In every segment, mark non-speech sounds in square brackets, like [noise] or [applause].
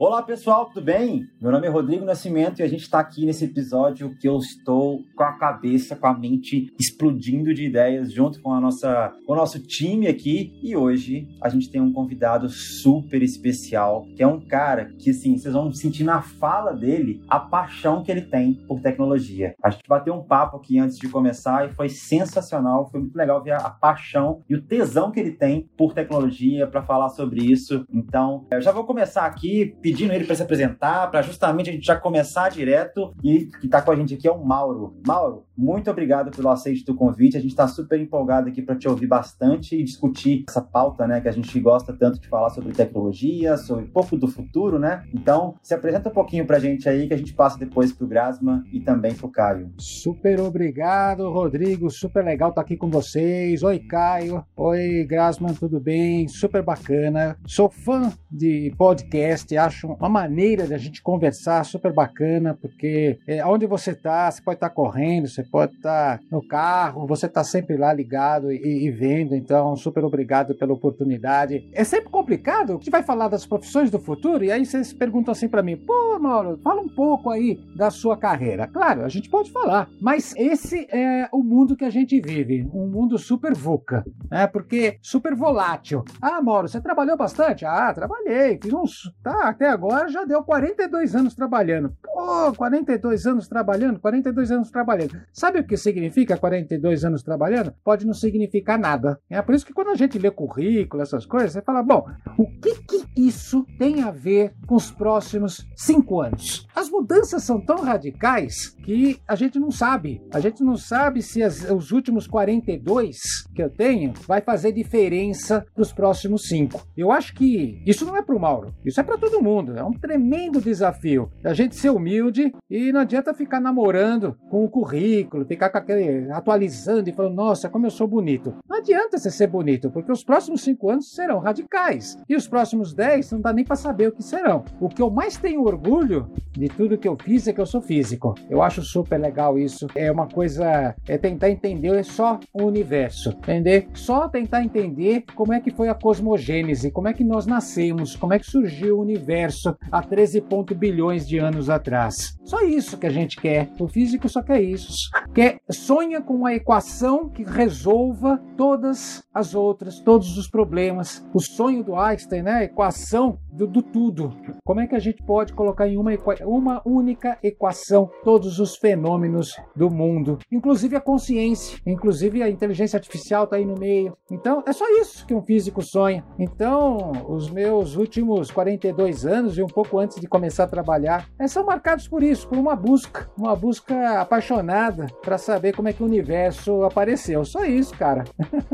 Olá pessoal, tudo bem? Meu nome é Rodrigo Nascimento e a gente está aqui nesse episódio que eu estou com a cabeça, com a mente explodindo de ideias junto com a nossa, com o nosso time aqui. E hoje a gente tem um convidado super especial, que é um cara que assim, vocês vão sentir na fala dele a paixão que ele tem por tecnologia. A gente bateu um papo aqui antes de começar e foi sensacional, foi muito legal ver a paixão e o tesão que ele tem por tecnologia para falar sobre isso. Então, eu já vou começar aqui pedindo ele para se apresentar, para justamente a gente já começar direto. E que está com a gente aqui é o Mauro. Mauro, muito obrigado pelo aceite do convite. A gente está super empolgado aqui para te ouvir bastante e discutir essa pauta, né, que a gente gosta tanto de falar sobre tecnologia, sobre um pouco do futuro, né? Então, se apresenta um pouquinho para a gente aí que a gente passa depois para o Grasma e também para o Caio. Super obrigado, Rodrigo. Super legal estar tá aqui com vocês. Oi, Caio. Oi, Grasman, tudo bem? Super bacana. Sou fã de podcast, acho uma maneira de a gente conversar super bacana, porque é, onde você está, você pode estar tá correndo, você pode estar tá no carro, você está sempre lá ligado e, e, vendo, então super obrigado pela oportunidade. É sempre complicado, a gente vai falar das profissões do futuro e aí vocês perguntam assim para mim, pô Mauro, fala um pouco aí da sua carreira. Claro, a gente pode falar, mas esse é o mundo que a gente vive, um mundo super VUCA, né? Porque super volátil. Ah, Mauro, você trabalhou bastante? Ah, trabalhei, fiz uns, tá, até agora já deu 42 anos trabalhando. Pô, 42 anos trabalhando, 42 anos trabalhando. Sabe o que significa 42 anos trabalhando? Pode não significar nada. É por isso que quando a gente lê currículo, essas coisas, você fala, bom, o que que isso tem a ver com os próximos cinco anos? As mudanças são tão radicais que a gente não sabe. A gente não sabe se as, os últimos 42 que eu tenho vai fazer diferença nos próximos cinco. Eu acho que isso não é para o Mauro, isso é para todo mundo. É um tremendo desafio. A gente ser humilde e não adianta ficar namorando com o currículo, ficar com aquele atualizando e falando, nossa, como eu sou bonito. Não adianta você ser bonito, porque os próximos cinco anos serão radicais. E os próximos dez não dá nem para saber o que serão. O que eu mais tenho orgulho de tudo que eu fiz é que eu sou físico. Eu acho super legal isso. É uma coisa, é tentar entender é só o universo, entender? Só tentar entender como é que foi a cosmogênese, como é que nós nascemos, como é que surgiu o universo há 13 bilhões de anos atrás. Só isso que a gente quer. O físico só quer isso. Quer, sonha com uma equação que resolva todas as outras, todos os problemas. O sonho do Einstein, né? A equação do, do tudo. Como é que a gente pode colocar em uma, uma única equação todos os fenômenos do mundo, inclusive a consciência, inclusive a inteligência artificial está aí no meio. Então, é só isso que um físico sonha. Então, os meus últimos 42 anos e um pouco antes de começar a trabalhar, é, são marcados por isso, por uma busca, uma busca apaixonada para saber como é que o universo apareceu. Só isso, cara.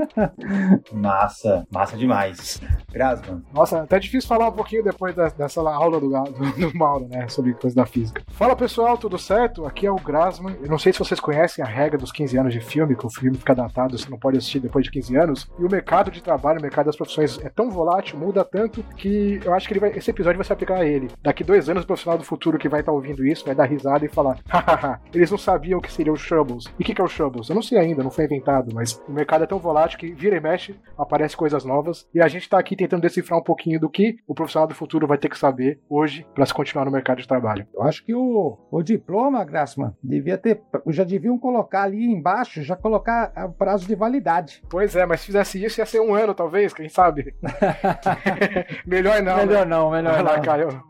[laughs] massa, massa demais. Grasman. Nossa, até difícil falar um pouquinho depois dessa aula do, do, do Mauro, né, sobre coisa da física. Fala pessoal, tudo certo? Aqui é o Grasman. Eu não sei se vocês conhecem a regra dos 15 anos de filme, que o filme fica datado, você não pode assistir depois de 15 anos. E o mercado de trabalho, o mercado das profissões é tão volátil, muda tanto, que eu acho que vai, esse episódio vai se aplicar a ele. Daqui dois anos, o profissional do futuro que vai estar tá ouvindo isso vai dar risada e falar: [laughs] hahaha, eles não sabiam o que seria o Shrubbles. E o que, que é o Shrubbles? Eu não sei ainda, não foi inventado, mas o mercado é tão volátil que vira e mexe, aparece coisas novas. E a gente tá aqui tentando decifrar um pouquinho do que o profissional do futuro vai ter que saber hoje para se continuar no mercado de trabalho. Eu acho que o, o diploma, Grassman, devia ter. Já deviam colocar ali embaixo, já colocar o prazo de validade. Pois é, mas se fizesse isso, ia ser um ano, talvez, quem sabe? [laughs] melhor não. Melhor né? não, melhor não. Lá, Caio.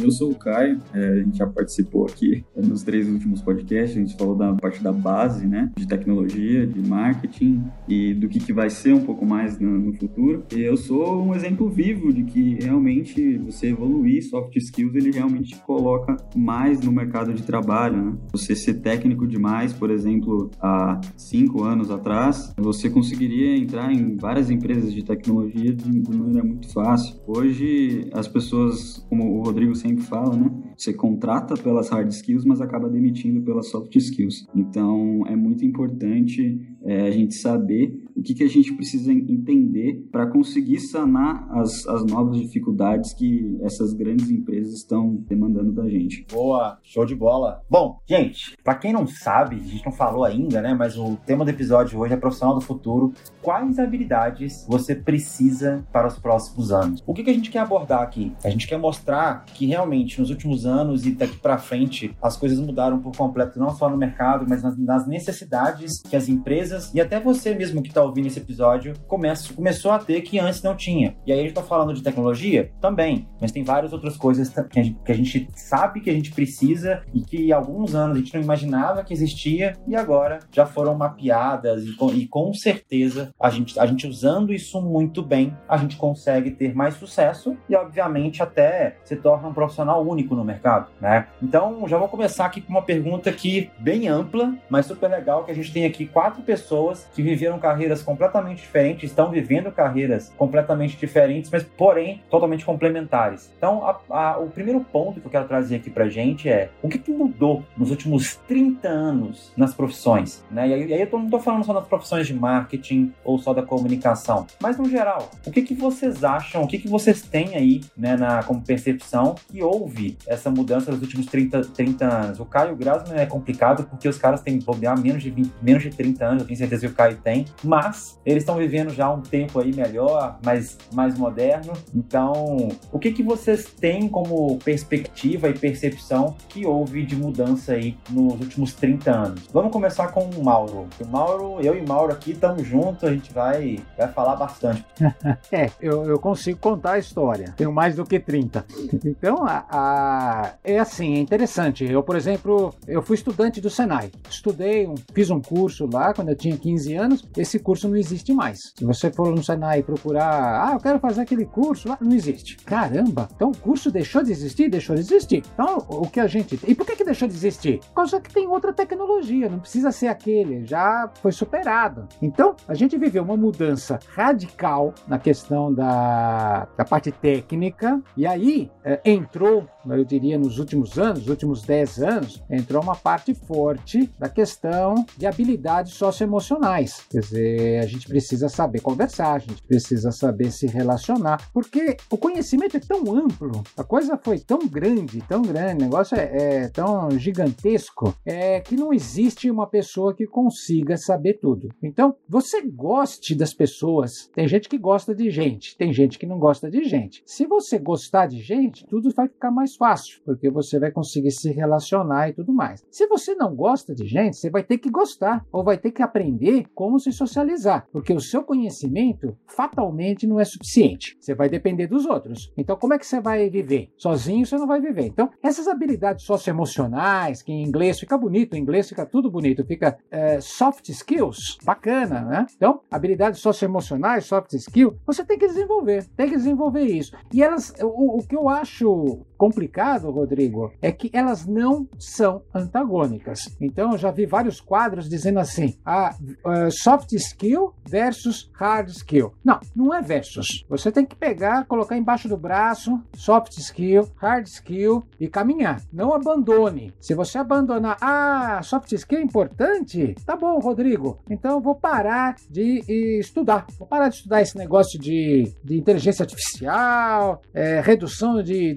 Eu sou o Caio, é, a gente já participou aqui nos três últimos podcasts, a gente falou da parte da base, né, de tecnologia, de marketing e do que, que vai ser um pouco mais no, no futuro. E eu sou um exemplo vivo de que realmente você evoluir soft skills, ele realmente te coloca mais no mercado de trabalho, né? Você ser técnico demais, por exemplo, há cinco anos atrás, você conseguiria entrar em várias empresas de tecnologia de maneira muito fácil. Hoje, as pessoas, como o Rodrigo sempre fala, né? Você contrata pelas hard skills, mas acaba demitindo pelas soft skills. Então, é muito importante é, a gente saber o que, que a gente precisa entender para conseguir sanar as, as novas dificuldades que essas grandes empresas estão demandando da gente. Boa, show de bola. Bom, gente, para quem não sabe, a gente não falou ainda, né? Mas o tema do episódio hoje é profissional do futuro. Quais habilidades você precisa para os próximos anos? O que, que a gente quer abordar aqui? A gente quer mostrar que realmente nos últimos anos e daqui para frente as coisas mudaram por completo, não só no mercado, mas nas, nas necessidades que as empresas e até você mesmo que está ouvindo esse episódio começa, começou a ter que antes não tinha. E aí a gente está falando de tecnologia? Também, mas tem várias outras coisas que a, gente, que a gente sabe que a gente precisa e que há alguns anos a gente não imaginava que existia e agora já foram mapeadas e com, e com certeza a gente, a gente usando isso muito bem, a gente consegue ter mais sucesso e obviamente até se torna um profissional único no mercado, né? Então já vou começar aqui com uma pergunta aqui bem ampla, mas super legal que a gente tem aqui quatro pessoas que viveram carreiras completamente diferentes, estão vivendo carreiras completamente diferentes, mas porém totalmente complementares. Então, a, a, o primeiro ponto que eu quero trazer aqui pra gente é o que, que mudou nos últimos 30 anos nas profissões, né? E aí, e aí eu não tô falando só das profissões de marketing ou só da comunicação, mas no geral, o que, que vocês acham, o que, que vocês têm aí, né, na, como percepção que houve essa mudança nos últimos 30, 30 anos? O Caio Grasman é complicado porque os caras têm bobear menos de 20, menos de 30 anos, eu tenho certeza que o Caio tem, mas eles estão vivendo já um tempo aí melhor, mais, mais moderno. Então, o que, que vocês têm como perspectiva e percepção que houve de mudança aí nos últimos 30 anos? Vamos começar com o Mauro. O Mauro, eu e o Mauro aqui estamos juntos, a gente vai, vai falar bastante. [laughs] é, eu, eu consigo contar a história. Tenho mais do que 30. Então, a, a, é assim, é interessante. Eu, por exemplo, eu fui estudante do Senai. Estudei, um, fiz um curso lá quando eu tinha 15 anos. Esse curso não existe mais. Se você for no Senai procurar, ah, eu quero fazer aquele curso lá, não existe. Caramba, então o curso deixou de existir? Deixou de existir. Então, o que a gente. E por que, que deixou de existir? Por causa que tem outra tecnologia, não precisa ser aquele, já foi superado. Então, a gente viveu uma mudança radical na questão da, da parte técnica, e aí é, entrou eu diria nos últimos anos, nos últimos 10 anos, entrou uma parte forte da questão de habilidades socioemocionais. Quer dizer, a gente precisa saber conversar, a gente precisa saber se relacionar, porque o conhecimento é tão amplo, a coisa foi tão grande, tão grande, o negócio é, é tão gigantesco, é que não existe uma pessoa que consiga saber tudo. Então, você goste das pessoas, tem gente que gosta de gente, tem gente que não gosta de gente. Se você gostar de gente, tudo vai ficar mais fácil, porque você vai conseguir se relacionar e tudo mais. Se você não gosta de gente, você vai ter que gostar ou vai ter que aprender como se socializar, porque o seu conhecimento fatalmente não é suficiente. Você vai depender dos outros. Então, como é que você vai viver? Sozinho você não vai viver. Então, essas habilidades socioemocionais, que em inglês fica bonito, em inglês fica tudo bonito, fica é, soft skills, bacana, né? Então, habilidades socioemocionais, soft skill, você tem que desenvolver, tem que desenvolver isso. E elas, o, o que eu acho complicado, Rodrigo, é que elas não são antagônicas. Então, eu já vi vários quadros dizendo assim: a uh, soft skill versus hard skill. Não, não é versus. Você tem que pegar, colocar embaixo do braço, soft skill, hard skill e caminhar. Não abandone. Se você abandonar, ah, soft skill é importante, tá bom, Rodrigo. Então, vou parar de estudar. Vou parar de estudar esse negócio de, de inteligência artificial, é, redução de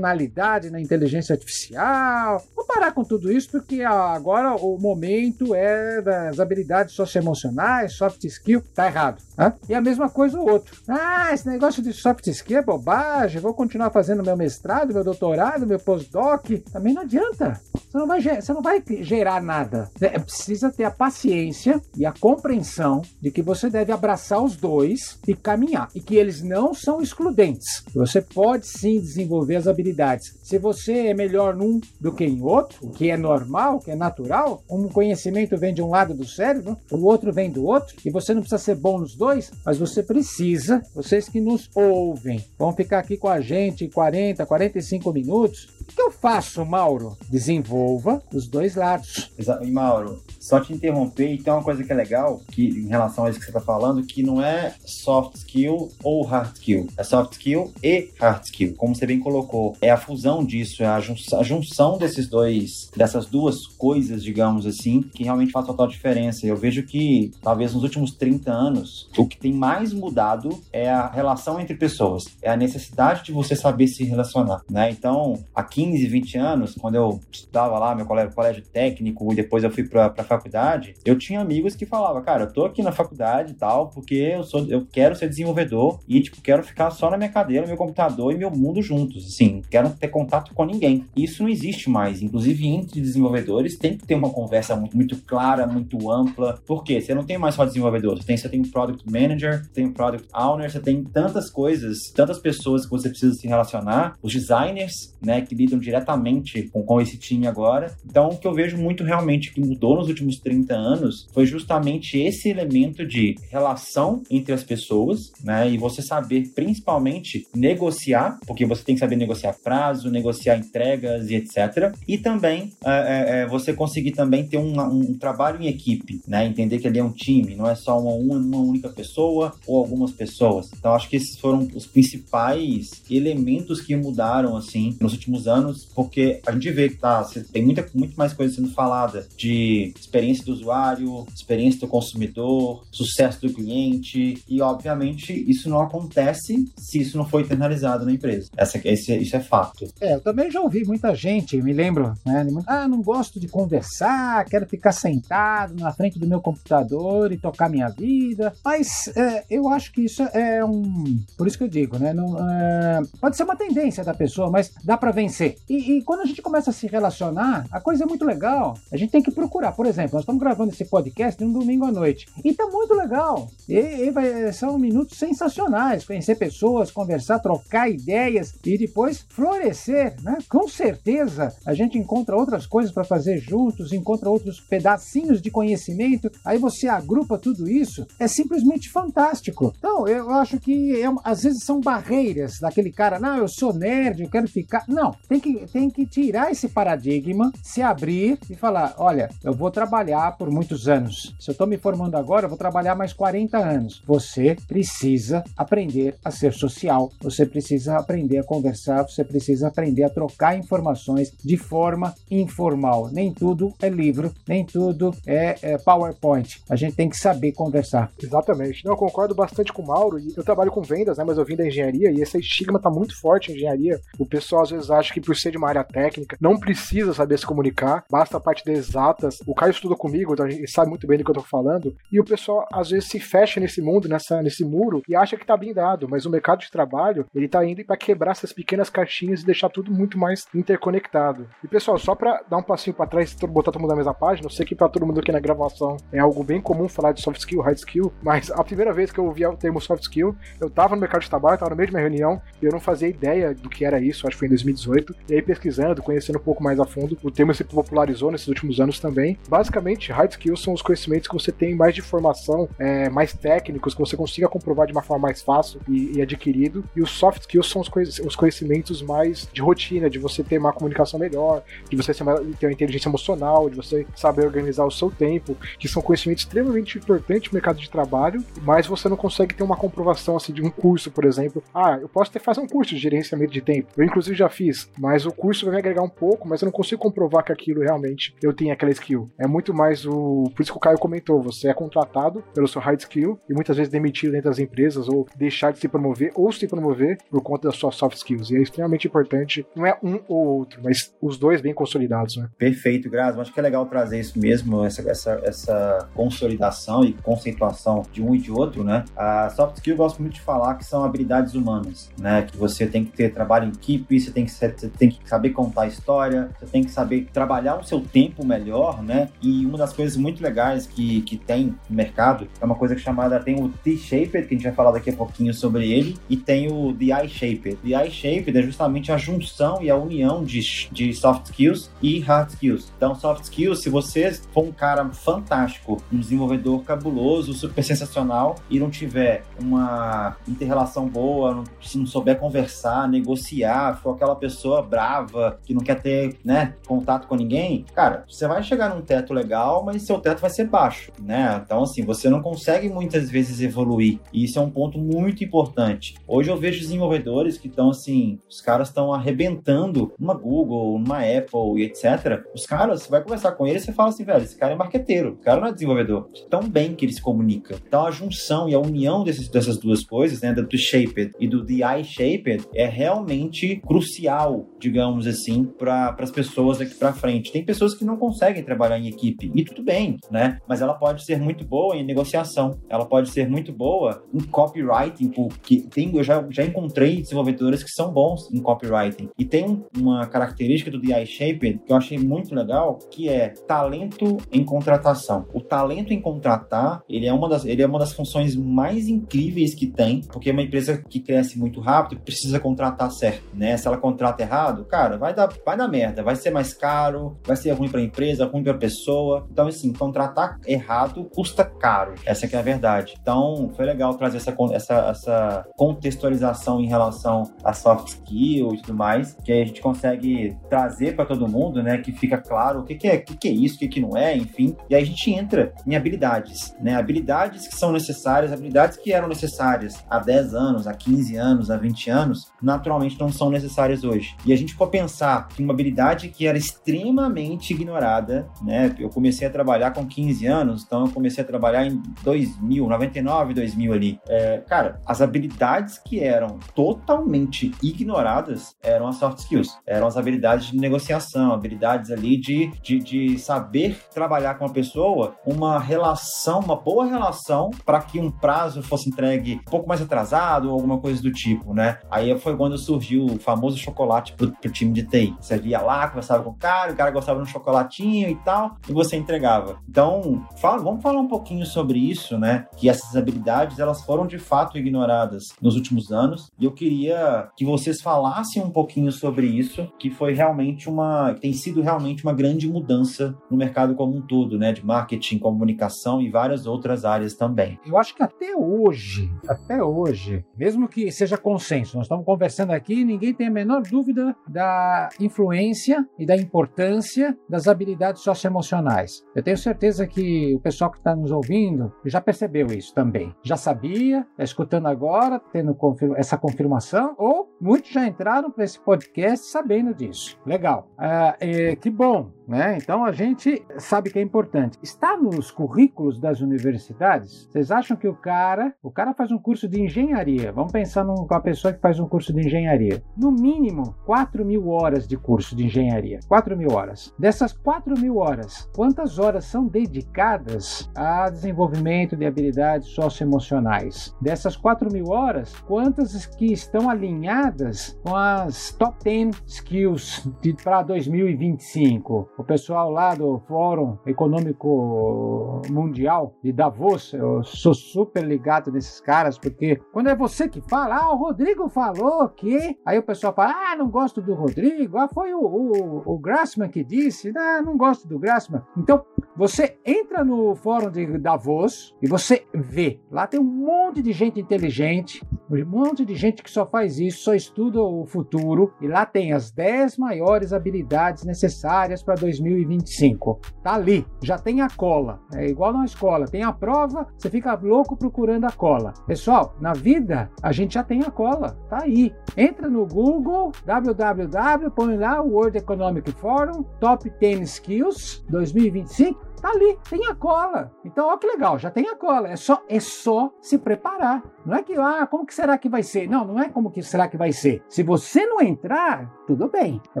dimensionalidade na inteligência artificial. Vou parar com tudo isso porque agora o momento é das habilidades socioemocionais, soft skill, tá errado. Né? E a mesma coisa o outro. Ah, esse negócio de soft skill é bobagem, vou continuar fazendo meu mestrado, meu doutorado, meu postdoc. Também não adianta. Você não vai, você não vai gerar nada. É, precisa ter a paciência e a compreensão de que você deve abraçar os dois e caminhar. E que eles não são excludentes. Você pode sim desenvolver as habilidades. Se você é melhor num do que em outro, o que é normal, que é natural, um conhecimento vem de um lado do cérebro, o outro vem do outro, e você não precisa ser bom nos dois, mas você precisa, vocês que nos ouvem, vão ficar aqui com a gente 40, 45 minutos. O que eu faço, Mauro? Desenvolva os dois lados. E Mauro, só te interromper, e tem uma coisa que é legal, que em relação a isso que você está falando, que não é soft skill ou hard skill, é soft skill e hard skill, como você bem colocou. É a fusão disso, é a, jun a junção desses dois, dessas duas coisas, digamos assim, que realmente faz total diferença. Eu vejo que, talvez nos últimos 30 anos, o que tem mais mudado é a relação entre pessoas, é a necessidade de você saber se relacionar, né? Então, há 15, 20 anos, quando eu estudava lá, meu colégio, colégio técnico, e depois eu fui para a faculdade, eu tinha amigos que falavam, cara, eu tô aqui na faculdade e tal, porque eu sou, eu quero ser desenvolvedor e, tipo, quero ficar só na minha cadeira, meu computador e meu mundo juntos, assim, quero ter contato com ninguém. Isso não existe mais, inclusive entre desenvolvedores tem que ter uma conversa muito, muito clara, muito ampla, porque você não tem mais só desenvolvedor, você tem, você tem product manager, tem um product owner, você tem tantas coisas, tantas pessoas que você precisa se relacionar, os designers, né, que lidam diretamente com, com esse time agora. Então, o que eu vejo muito realmente que mudou nos últimos 30 anos foi justamente esse elemento de relação entre as pessoas, né, e você saber principalmente negociar, porque você tem que saber negociar prazo, negociar entregas e etc. E também é, é, você conseguir também ter um, um, trabalho em equipe, né, entender que ele é um time, não é só uma, uma única pessoa ou algumas pessoas. Então, acho que esses foram os principais elementos que mudaram assim nos últimos anos, porque a gente vê que tá, tem muita, muito mais coisa sendo falada de experiência do usuário, experiência do consumidor, sucesso do cliente, e obviamente isso não acontece se isso não for internalizado na empresa. Essa, esse, isso é fato. É, eu também já ouvi muita gente, me lembro, né? Ah, não gosto de conversar, quero ficar sentado na frente do meu computador e tocar minha vida. Mas é, eu acho que isso é um. Por isso que eu digo, né? Não, é, pode ser uma tendência da pessoa, mas dá para vencer. E, e, quando a gente começa a se relacionar, a coisa é muito legal. A gente tem que procurar. Por exemplo, nós estamos gravando esse podcast num domingo à noite. E tá muito legal. E, e vai, são minutos sensacionais. Conhecer pessoas, conversar, trocar ideias e depois florescer, né? Com certeza a gente encontra outras coisas para fazer juntos, encontra outros pedacinhos de conhecimento. Aí você agrupa tudo isso. É simplesmente fantástico. Então, eu acho que é, às vezes são barreiras daquele cara, não, eu sou nerd, eu quero ficar. Não, tem que, tem que tirar esse paradigma, se abrir e falar: olha, eu vou trabalhar por muitos anos. Se eu estou me formando agora, eu vou trabalhar mais 40 anos. Você precisa aprender a ser social, você precisa aprender a conversar, você precisa aprender a trocar informações de forma informal. Nem tudo é livro, nem tudo é, é PowerPoint. A gente tem que saber conversar. Exatamente. Não, eu concordo bastante com o Mauro. Eu trabalho com vendas, né? Mas eu vim da engenharia e esse estigma está muito forte em engenharia. O pessoal às vezes acha que por ser de uma área técnica, não precisa saber se comunicar, basta a parte de exatas. O Caio estuda comigo, então ele sabe muito bem do que eu tô falando. E o pessoal às vezes se fecha nesse mundo, nessa, nesse muro, e acha que tá blindado. Mas o mercado de trabalho, ele tá indo para quebrar essas pequenas caixinhas e deixar tudo muito mais interconectado. E pessoal, só para dar um passinho para trás e botar todo mundo na mesma página, eu sei que para todo mundo aqui na gravação é algo bem comum falar de soft skill, hard skill, mas a primeira vez que eu ouvi o termo soft skill, eu tava no mercado de trabalho, tava no meio de uma reunião, e eu não fazia ideia do que era isso, acho que foi em 2018. E aí, pesquisando, conhecendo um pouco mais a fundo, o termo se popularizou nesses últimos anos também. Basicamente, hard skills são os conhecimentos que você tem mais de formação, é, mais técnicos, que você consiga comprovar de uma forma mais fácil e, e adquirido. E os soft skills são os, os, conhecimentos mais de rotina, de você ter uma comunicação melhor, de você ter uma inteligência emocional, de você saber organizar o seu tempo, que são conhecimentos extremamente importantes no mercado de trabalho, mas você não consegue ter uma comprovação assim de um curso, por exemplo. Ah, eu posso ter fazer um curso de gerenciamento de tempo. Eu inclusive já fiz, mas o curso vai me agregar um pouco, mas eu não consigo comprovar que aquilo realmente eu tenho aquela skill. É muito mais o. Por isso que o Caio comentou: você é contratado pelo seu hard skill e muitas vezes demitido dentro das empresas ou deixar de se promover ou se promover por conta das suas soft skills. E é extremamente importante. Não é um ou outro, mas os dois bem consolidados, né? Perfeito, Graça. Acho que é legal trazer isso mesmo, essa, essa, essa consolidação e conceituação de um e de outro, né? A soft skill eu gosto muito de falar que são habilidades humanas, né? Que você tem que ter trabalho em equipe, você tem que, ser, você tem que saber contar a história, você tem que saber trabalhar o seu tempo melhor, né? E uma das coisas muito legais que, que tem no mercado é uma coisa chamada, tem o T-Shaped, que a gente vai falar daqui a pouquinho sobre ele, e tem o The I-Shaped. The I-Shaped é justamente a junção e a união de, de soft skills e hard skills. Então, soft skills, se você for um cara fantástico, um desenvolvedor cabuloso, super sensacional, e não tiver uma inter-relação boa, se não souber conversar, negociar, for aquela pessoa brava, que não quer ter, né, contato com ninguém, cara, você vai chegar num teto legal, mas seu teto vai ser baixo, né? Então, assim, você não consegue muitas vezes evoluir. E isso é um ponto muito importante. Hoje eu vejo desenvolvedores que estão, assim, os caras estão arrebentando numa Google, numa Apple e etc. Os caras, você vai conversar com eles e você fala assim, velho, esse cara é marqueteiro, o cara não é desenvolvedor. Tão bem que ele se comunica. Então, a junção e a união desses, dessas duas coisas, né, do Shaped e do DI Shaped, é realmente crucial, digamos assim, para as pessoas daqui para frente. Tem pessoas que não conseguem trabalhar em equipe, e tudo bem, né? Mas ela pode ser muito boa em negociação, ela pode ser muito boa em copywriting, porque tem, eu já, já encontrei desenvolvedores que são bons em copywriting. E tem um, uma característica do DI Shaped que eu achei muito legal, que é talento em contratação. O talento em contratar, ele é uma das, ele é uma das funções mais incríveis que tem, porque é uma empresa que cresce muito rápido precisa contratar certo, né? Se ela contrata errado, cara, vai dar, vai dar merda, vai ser mais caro, vai ser ruim para a empresa, ruim para a pessoa. Então, assim, contratar errado custa caro. Essa é a verdade. Então, foi legal trazer essa, essa, essa contextualização em relação a soft skill e tudo mais, que a gente consegue trazer para todo mundo, né? Que fica claro o que, que é, o que, que é isso, o que, que não é, enfim. E aí a gente entra em habilidades, né? Habilidades que são necessárias, habilidades que eram necessárias há 10 anos, há 15 anos, há 20 anos, naturalmente não são necessárias hoje. E a gente for pensar que uma habilidade que era extremamente ignorada, né? Eu comecei a trabalhar com 15 anos, então eu comecei a trabalhar em 2000, 99, 2000 ali. É, cara, as habilidades que eram totalmente ignoradas eram as soft skills, eram as habilidades de negociação, habilidades ali de, de, de saber trabalhar com a pessoa, uma relação, uma boa relação para que um prazo fosse entregue um pouco mais atrasado ou alguma coisa do tipo, né? Aí foi quando surgiu o famoso chocolate pro, pro time de TI. Você ia lá, conversava com o cara, o cara gostava de um chocolatinho e tal, e você entregava. Então, fala, vamos falar um pouquinho sobre isso, né? Que essas habilidades, elas foram de fato ignoradas nos últimos anos, e eu queria que vocês falassem um pouquinho sobre isso, que foi realmente uma, que tem sido realmente uma grande mudança no mercado como um todo, né? De marketing, comunicação e várias outras áreas também. Eu acho que até hoje, até hoje, mesmo que seja consenso, nós estamos conversando aqui, ninguém tem a menor dúvida da influência e da importância das habilidades socioemocionais. Eu tenho certeza que o pessoal que está nos ouvindo já percebeu isso também. Já sabia, está escutando agora, tendo essa confirmação, ou muitos já entraram para esse podcast sabendo disso. Legal. Ah, é, que bom, né? Então a gente sabe que é importante. Está nos currículos das universidades? Vocês acham que o cara, o cara faz um curso de engenharia? Vamos pensar numa pessoa que faz um curso de engenharia. No mínimo 4 mil horas de curso de engenharia. 4 mil horas. Dessas 4 mil horas, quantas horas são dedicadas a desenvolvimento de habilidades socioemocionais? Dessas 4 mil horas, quantas que estão alinhadas com as top 10 skills para 2025? O pessoal lá do Fórum Econômico Mundial de Davos, eu sou super ligado nesses caras, porque quando é você que fala, ah, o Rodrigo falou que. Aí o pessoal fala, ah, não gosto do Rodrigo, ah, foi o, o, o Grassman que disse, ah, não gosto do Grassman. Então, você entra no fórum de Davos e você vê. Lá tem um monte de gente inteligente, um monte de gente que só faz isso, só estuda o futuro. E lá tem as 10 maiores habilidades necessárias para 2025. Tá ali, já tem a cola. É igual na escola, tem a prova, você fica louco procurando a cola. Pessoal, na vida a gente já tem a cola, tá aí. Entra no Google, www, põe lá o World Economic Forum, Top 10 Skills 2025 Tá ali, tem a cola. Então, ó que legal, já tem a cola. É só, é só se preparar. Não é que, ah, como que será que vai ser? Não, não é como que será que vai ser. Se você não entrar, tudo bem, é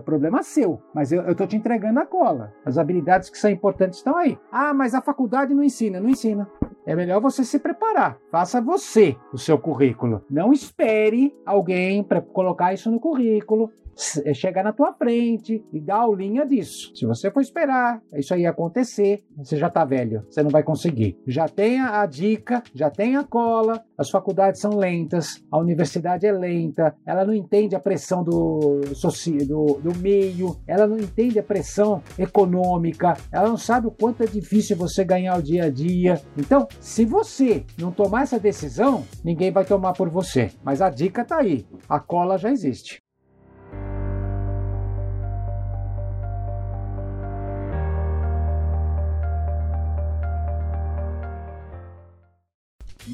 problema seu. Mas eu, eu tô te entregando a cola. As habilidades que são importantes estão aí. Ah, mas a faculdade não ensina. Não ensina. É melhor você se preparar. Faça você o seu currículo. Não espere alguém para colocar isso no currículo. É chegar na tua frente e dar aulinha disso. Se você for esperar isso aí acontecer, você já tá velho, você não vai conseguir. Já tem a dica, já tem a cola, as faculdades são lentas, a universidade é lenta, ela não entende a pressão do, do, do meio, ela não entende a pressão econômica, ela não sabe o quanto é difícil você ganhar o dia a dia. Então, se você não tomar essa decisão, ninguém vai tomar por você. Mas a dica tá aí, a cola já existe.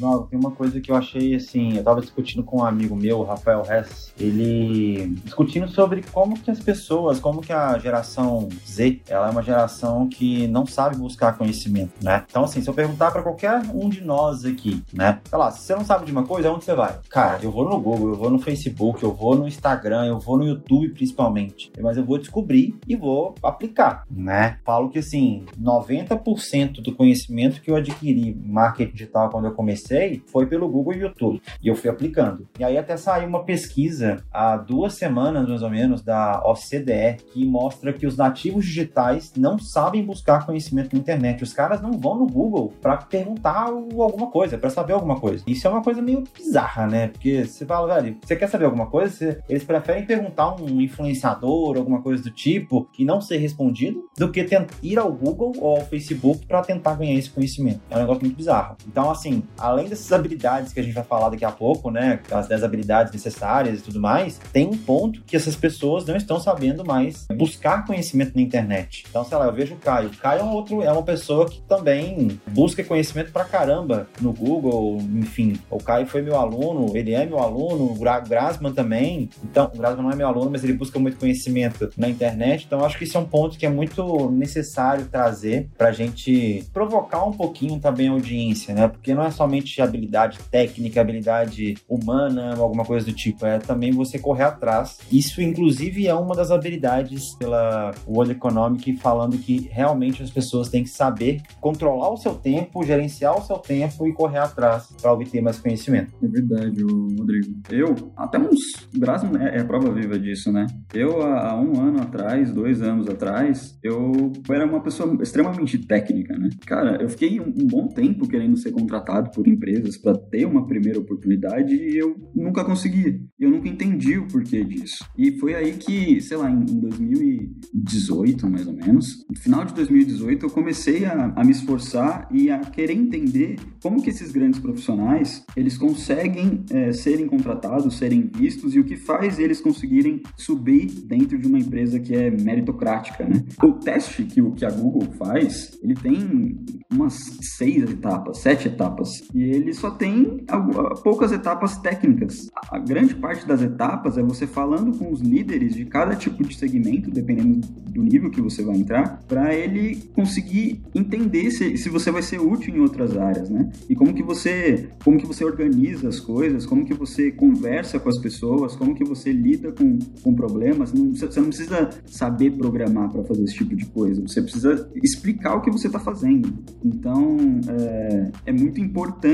Não, tem uma coisa que eu achei assim, eu tava discutindo com um amigo meu, o Rafael Hess, ele discutindo sobre como que as pessoas, como que a geração Z, ela é uma geração que não sabe buscar conhecimento, né? Então assim, se eu perguntar para qualquer um de nós aqui, né? Sei lá, se você não sabe de uma coisa, onde você vai? Cara, eu vou no Google, eu vou no Facebook, eu vou no Instagram, eu vou no YouTube principalmente, mas eu vou descobrir e vou aplicar, né? Falo que assim, 90% do conhecimento que eu adquiri marketing digital quando eu comecei foi pelo Google e YouTube. E eu fui aplicando. E aí até saiu uma pesquisa há duas semanas, mais ou menos, da OCDE, que mostra que os nativos digitais não sabem buscar conhecimento na internet. Os caras não vão no Google para perguntar alguma coisa, para saber alguma coisa. Isso é uma coisa meio bizarra, né? Porque você fala, velho, você quer saber alguma coisa? Você, eles preferem perguntar um influenciador, alguma coisa do tipo, e não ser respondido, do que ir ao Google ou ao Facebook para tentar ganhar esse conhecimento. É um negócio muito bizarro. Então, assim, além dessas habilidades que a gente vai falar daqui a pouco, né? As 10 habilidades necessárias e tudo mais, tem um ponto que essas pessoas não estão sabendo mais buscar conhecimento na internet. Então, sei lá, eu vejo o Caio. O Caio é, um outro, é uma pessoa que também busca conhecimento pra caramba no Google, enfim. O Caio foi meu aluno, ele é meu aluno, o Grasman também. Então, o Grasman não é meu aluno, mas ele busca muito conhecimento na internet. Então, acho que isso é um ponto que é muito necessário trazer pra gente provocar um pouquinho também a audiência, né? Porque não é somente habilidade técnica, habilidade humana, alguma coisa do tipo, é também você correr atrás. Isso, inclusive, é uma das habilidades pela World Economic falando que realmente as pessoas têm que saber controlar o seu tempo, gerenciar o seu tempo e correr atrás para obter mais conhecimento. É verdade, Rodrigo. Eu, até uns. Brasil é, é prova viva disso, né? Eu, há um ano atrás, dois anos atrás, eu era uma pessoa extremamente técnica, né? Cara, eu fiquei um, um bom tempo querendo ser contratado por empresas para ter uma primeira oportunidade e eu nunca consegui. Eu nunca entendi o porquê disso. E foi aí que, sei lá, em 2018, mais ou menos, no final de 2018, eu comecei a, a me esforçar e a querer entender como que esses grandes profissionais, eles conseguem é, serem contratados, serem vistos e o que faz eles conseguirem subir dentro de uma empresa que é meritocrática, né? O teste que, o, que a Google faz, ele tem umas seis etapas, sete etapas, e ele só tem poucas etapas técnicas. A grande parte das etapas é você falando com os líderes de cada tipo de segmento, dependendo do nível que você vai entrar, para ele conseguir entender se, se você vai ser útil em outras áreas, né? E como que você como que você organiza as coisas, como que você conversa com as pessoas, como que você lida com, com problemas. Você não precisa saber programar para fazer esse tipo de coisa. Você precisa explicar o que você está fazendo. Então é, é muito importante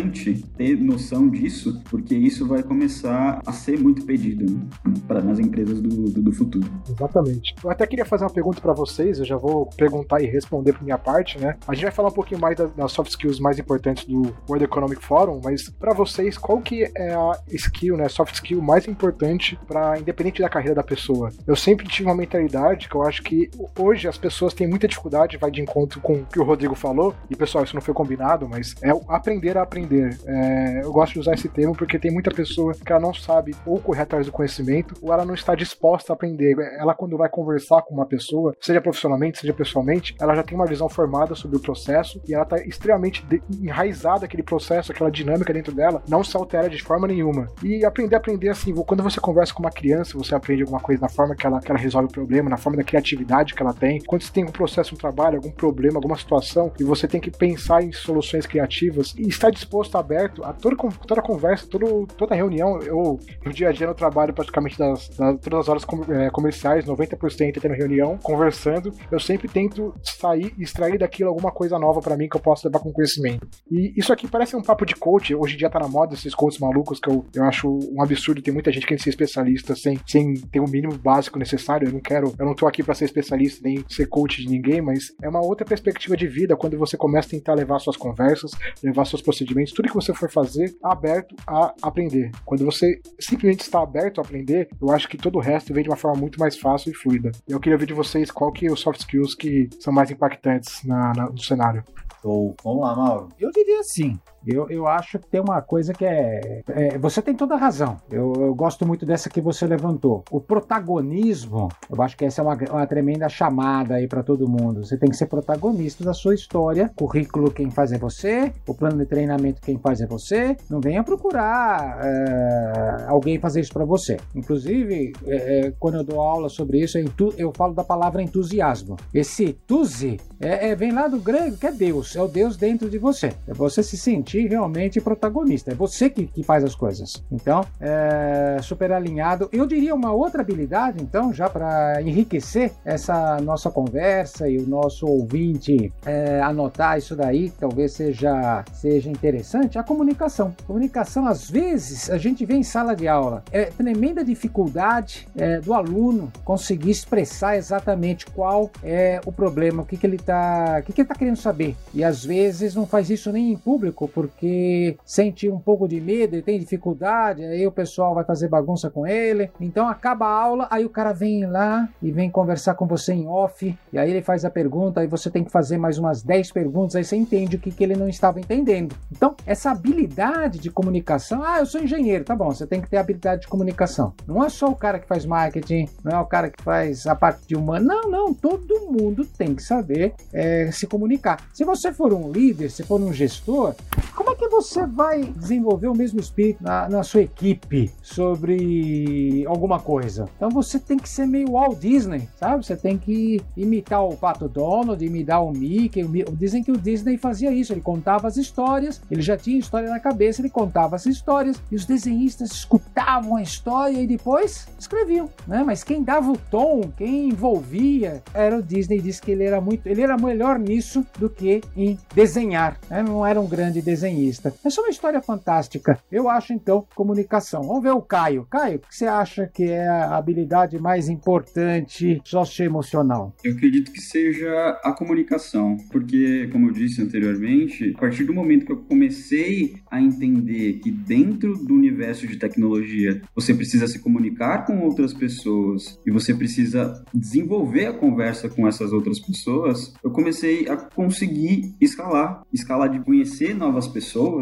ter noção disso, porque isso vai começar a ser muito pedido né, para nas empresas do, do, do, futuro. Exatamente. Eu até queria fazer uma pergunta para vocês, eu já vou perguntar e responder por minha parte, né? A gente vai falar um pouquinho mais das, das soft skills mais importantes do World Economic Forum, mas para vocês, qual que é a skill, né, soft skill mais importante para independente da carreira da pessoa? Eu sempre tive uma mentalidade que eu acho que hoje as pessoas têm muita dificuldade, vai de encontro com o que o Rodrigo falou, e pessoal, isso não foi combinado, mas é aprender a aprender. É, eu gosto de usar esse termo porque tem muita pessoa que ela não sabe ou correr atrás do conhecimento, ou ela não está disposta a aprender. Ela, quando vai conversar com uma pessoa, seja profissionalmente, seja pessoalmente, ela já tem uma visão formada sobre o processo e ela está extremamente enraizada aquele processo, aquela dinâmica dentro dela, não se altera de forma nenhuma. E aprender aprender assim, quando você conversa com uma criança, você aprende alguma coisa na forma que ela, que ela resolve o problema, na forma da criatividade que ela tem. Quando você tem um processo, um trabalho, algum problema, alguma situação, e você tem que pensar em soluções criativas e estar disposto, aberto a toda, toda conversa, todo, toda reunião. Eu, no dia a dia, no trabalho, praticamente das, das todas as horas com, é, comerciais, 90% é tendo reunião, conversando. Eu sempre tento sair extrair daquilo alguma coisa nova para mim que eu possa levar com conhecimento. E isso aqui parece um papo de coach. Hoje em dia tá na moda esses coaches malucos que eu, eu acho um absurdo. Tem muita gente querendo ser especialista sem, sem ter o mínimo básico necessário. Eu não quero, eu não tô aqui para ser especialista nem ser coach de ninguém, mas é uma outra perspectiva de vida quando você começa a tentar levar suas conversas, levar seus procedimentos, tudo que você for fazer aberto a aprender. Quando você simplesmente está aberto a aprender, eu acho que todo o resto vem de uma forma muito mais fácil e fluida. Eu queria ver de vocês qual que é os soft skills que são mais impactantes na, na, no cenário. Então, vamos lá, Mauro. Eu diria assim, Eu, eu acho que tem uma coisa que é, é Você tem toda a razão. Eu, eu, gosto muito dessa que você levantou. O protagonismo, eu acho que essa é uma, uma tremenda chamada aí para todo mundo. Você tem que ser protagonista da sua história. Currículo, quem faz é você. O plano de treinamento, quem faz é você. Não venha procurar é, alguém fazer isso para você. Inclusive, é, é, quando eu dou aula sobre isso, eu, eu falo da palavra entusiasmo. Esse tuzi é, é, vem lá do grego, que é Deus. É o Deus dentro de você. É você se sentir realmente protagonista. É você que, que faz as coisas. Então, é, super alinhado. Eu diria uma outra habilidade, então, já para enriquecer essa nossa conversa e o nosso ouvinte é, anotar isso daí, talvez seja, seja interessante, a comunicação. Comunicação, às vezes, a gente vê em sala de aula, é tremenda dificuldade é, do aluno conseguir expressar exatamente qual é o problema, o que, que ele está, que, que ele tá querendo saber. E às vezes não faz isso nem em público, porque sente um pouco de medo e tem dificuldade, aí o pessoal vai fazer bagunça com ele. Então acaba a aula, aí o cara vem lá e vem conversar com você em off, e aí ele faz a pergunta, aí você tem que fazer mais umas 10 perguntas, aí você entende o que, que ele não estava entendendo. Então, essa habilidade de comunicação, ah, eu sou engenheiro, tá bom, você tem que ter habilidade de comunicação. Não é só o cara que faz marketing, não é o cara que faz a parte de humano, não, não, todo mundo tem que saber é, se comunicar. Se você for um líder, se for um gestor, como é que você vai desenvolver o mesmo espírito na, na sua equipe sobre alguma coisa? Então você tem que ser meio Walt Disney, sabe? Você tem que imitar o Pato Donald, imitar o Mickey. Dizem que o Disney fazia isso, ele contava as histórias, ele já tinha história na cabeça, ele contava as histórias e os desenhistas escutavam a história e depois escreviam, né? Mas quem dava o tom, quem envolvia, era o Disney. Disse que ele era muito, ele era melhor nisso do que em desenhar, né? Não era um grande desenhista. Essa é uma história fantástica. Eu acho então comunicação. Vamos ver o Caio. Caio, o que você acha que é a habilidade mais importante socioemocional? Eu acredito que seja a comunicação, porque como eu disse anteriormente, a partir do momento que eu comecei a entender que dentro do universo de tecnologia você precisa se comunicar com outras pessoas e você precisa desenvolver a conversa com essas outras pessoas, eu comecei a conseguir escalar, escalar de conhecer novas pessoas,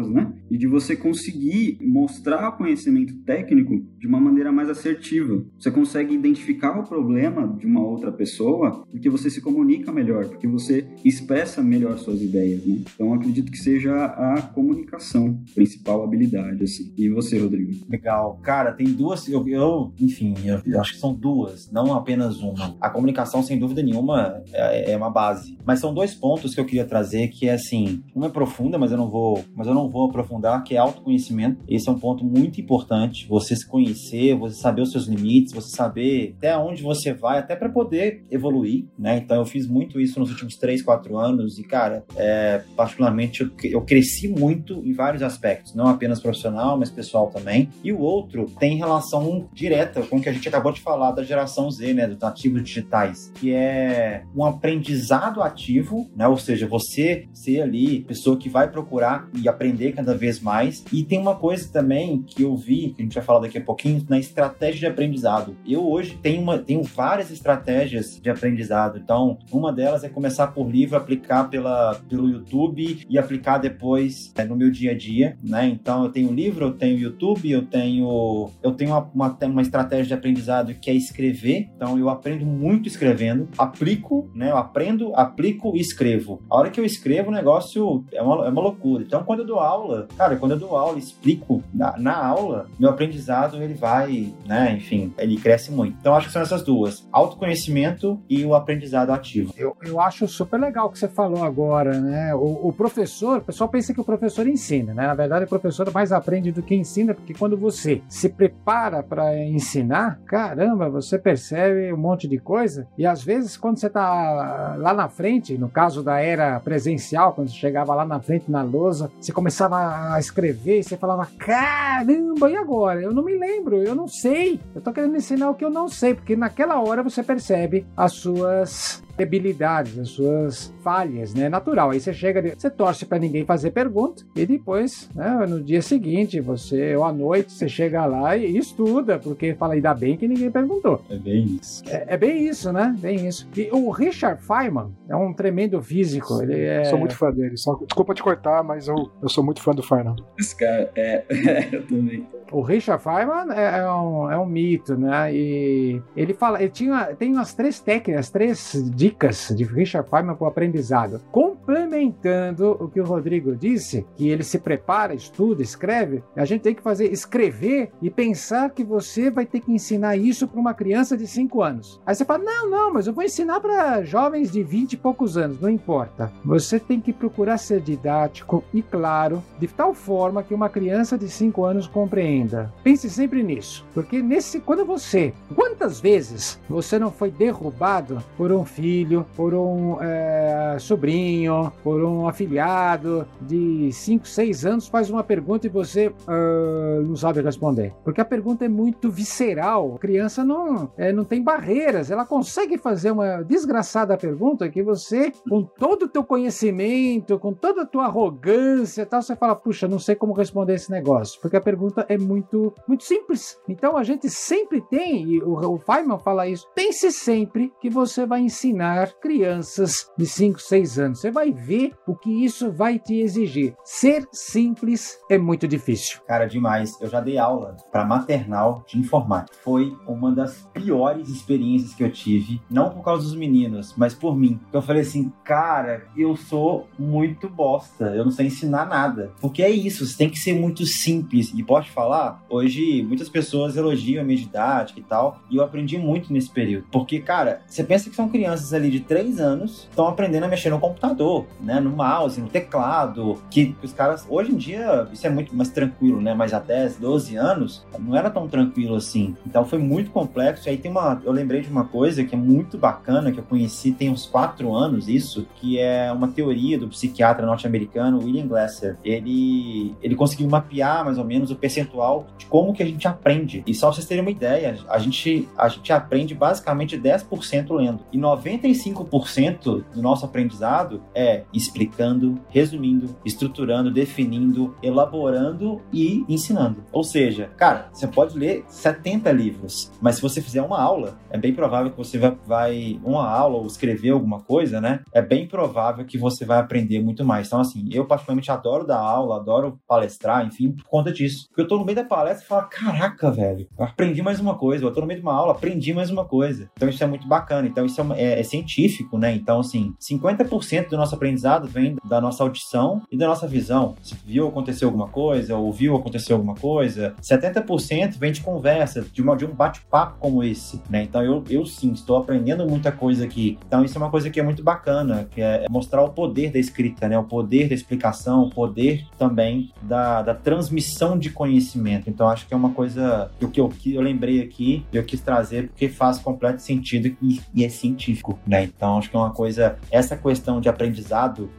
né? E de você conseguir mostrar conhecimento técnico de uma maneira mais assertiva. Você consegue identificar o problema de uma outra pessoa porque você se comunica melhor, porque você expressa melhor suas ideias, né? Então acredito que seja a comunicação principal habilidade, assim. E você, Rodrigo? Legal. Cara, tem duas, eu, eu enfim, eu, eu acho que são duas, não apenas uma. A comunicação, sem dúvida nenhuma, é, é uma base. Mas são dois pontos que eu queria trazer que é assim, uma é profunda, mas eu não vou, mas eu não vou aprofundar, que é autoconhecimento. Esse é um ponto muito importante, você se conhecer, você saber os seus limites, você saber até onde você vai, até para poder evoluir, né? Então eu fiz muito isso nos últimos 3, 4 anos e, cara, é, particularmente eu, eu cresci muito em vários aspectos, não apenas profissional, mas pessoal também. E o outro tem relação direta com o que a gente acabou de falar da geração Z, né, dos nativos digitais, que é um aprendizado ativo, né? Ou seja, você ser ali pessoa que vai procurar e aprender cada vez mais. E tem uma coisa também que eu vi, que a gente vai falar daqui a pouquinho, na estratégia de aprendizado. Eu hoje tenho, uma, tenho várias estratégias de aprendizado. Então, uma delas é começar por livro, aplicar pela, pelo YouTube e aplicar depois é, no meu dia a dia, né? Então, eu tenho livro, eu tenho YouTube, eu tenho eu tenho uma, uma, uma estratégia de aprendizado que é escrever. Então, eu aprendo muito escrevendo, aplico, né? Eu aprendo, aplico e escrevo. A hora que eu escrevo, o negócio é uma, é uma loucura. Então, quando eu dou aula, cara, quando eu dou aula, explico na, na aula, meu aprendizado ele vai, né? Enfim, ele cresce muito. Então, acho que são essas duas: autoconhecimento e o aprendizado ativo. Eu, eu acho super legal o que você falou agora, né? O, o professor, o pessoal pensa que o professor ensina, né? Na verdade, o professor mais aprende do que ensina, porque quando você se prepara para ensinar, caramba, você percebe um monte de coisa. E às vezes, quando você está lá na frente, no caso da era presencial, quando você chegava lá na frente na lousa, você começava a escrever você falava: caramba, e agora? Eu não me lembro, eu não sei. Eu estou querendo ensinar o que eu não sei, porque naquela hora você percebe as suas debilidades, as suas falhas, né? Natural. Aí você chega, você torce para ninguém fazer pergunta e depois, né, no dia seguinte, você, ou à noite, você chega lá e estuda, porque fala, ainda bem que ninguém perguntou. É bem isso. É, é bem isso, né? Bem isso. E o Richard Feynman é um tremendo físico. Ele é... Sou muito fã dele. Só, desculpa te cortar, mas eu, eu sou muito fã do Feynman. Esse cara, é, [laughs] eu também. O Richard Feynman é, é, um, é um mito, né? E ele fala, ele tinha, tem umas três técnicas, três dicas de Richard Feynman para o aprendizado. Complementando o que o Rodrigo disse, que ele se prepara, estuda, escreve, a gente tem que fazer escrever e pensar que você vai ter que ensinar isso para uma criança de 5 anos. Aí você fala, não, não, mas eu vou ensinar para jovens de 20 e poucos anos, não importa. Você tem que procurar ser didático e claro, de tal forma que uma criança de 5 anos compreenda. Pense sempre nisso, porque nesse quando você, quantas vezes você não foi derrubado por um filho, por um é, sobrinho, por um afilhado de 5, 6 anos faz uma pergunta e você uh, não sabe responder, porque a pergunta é muito visceral. A criança não é, não tem barreiras, ela consegue fazer uma desgraçada pergunta que você, com todo o teu conhecimento, com toda a tua arrogância, tal, você fala, puxa, não sei como responder esse negócio, porque a pergunta é muito, muito simples. Então a gente sempre tem, e o, o Feynman fala isso, pense sempre que você vai ensinar crianças de 5, 6 anos. Você vai ver o que isso vai te exigir. Ser simples é muito difícil. Cara, demais. Eu já dei aula para maternal de informática. Foi uma das piores experiências que eu tive, não por causa dos meninos, mas por mim. Eu falei assim, cara, eu sou muito bosta, eu não sei ensinar nada. Porque é isso, você tem que ser muito simples. E pode falar, hoje muitas pessoas elogiam a minha didática e tal, e eu aprendi muito nesse período. Porque, cara, você pensa que são crianças ali de 3 anos, estão aprendendo a mexer no computador, né, no mouse, no teclado, que os caras, hoje em dia, isso é muito mais tranquilo, né, mas há 10, 12 anos, não era tão tranquilo assim. Então foi muito complexo. E aí tem uma, eu lembrei de uma coisa que é muito bacana, que eu conheci tem uns 4 anos isso, que é uma teoria do psiquiatra norte-americano William Glasser. Ele, ele conseguiu mapear mais ou menos o percentual de como que a gente aprende. E só pra vocês terem uma ideia, a gente, a gente aprende basicamente 10% lendo. E 95% do nosso aprendizado é explicando, resumindo, estruturando, definindo, elaborando e ensinando. Ou seja, cara, você pode ler 70 livros, mas se você fizer uma aula, é bem provável que você vai, vai uma aula ou escrever alguma coisa, né? É bem provável que você vai aprender muito mais. Então, assim, eu particularmente adoro dar aula, adoro palestrar, enfim, por conta disso. Porque eu tô no meio da palestra e falo, caraca, velho, aprendi mais uma coisa. Eu tô no meio de uma aula, aprendi mais uma coisa. Então, isso é muito bacana. Então, isso é, é, é científico, né? Então, assim, 50% do nosso aprendizado vem da nossa audição e da nossa visão. Se viu acontecer alguma coisa, ouviu acontecer alguma coisa, 70% vem de conversa, de, uma, de um bate-papo como esse, né? Então, eu, eu sim, estou aprendendo muita coisa aqui. Então, isso é uma coisa que é muito bacana, que é mostrar o poder da escrita, né? O poder da explicação, o poder também da, da transmissão de conhecimento. Então, acho que é uma coisa do que eu, que eu lembrei aqui, eu quis trazer porque faz completo sentido e, e é científico, né? Então, acho que é uma coisa, essa questão de aprendizado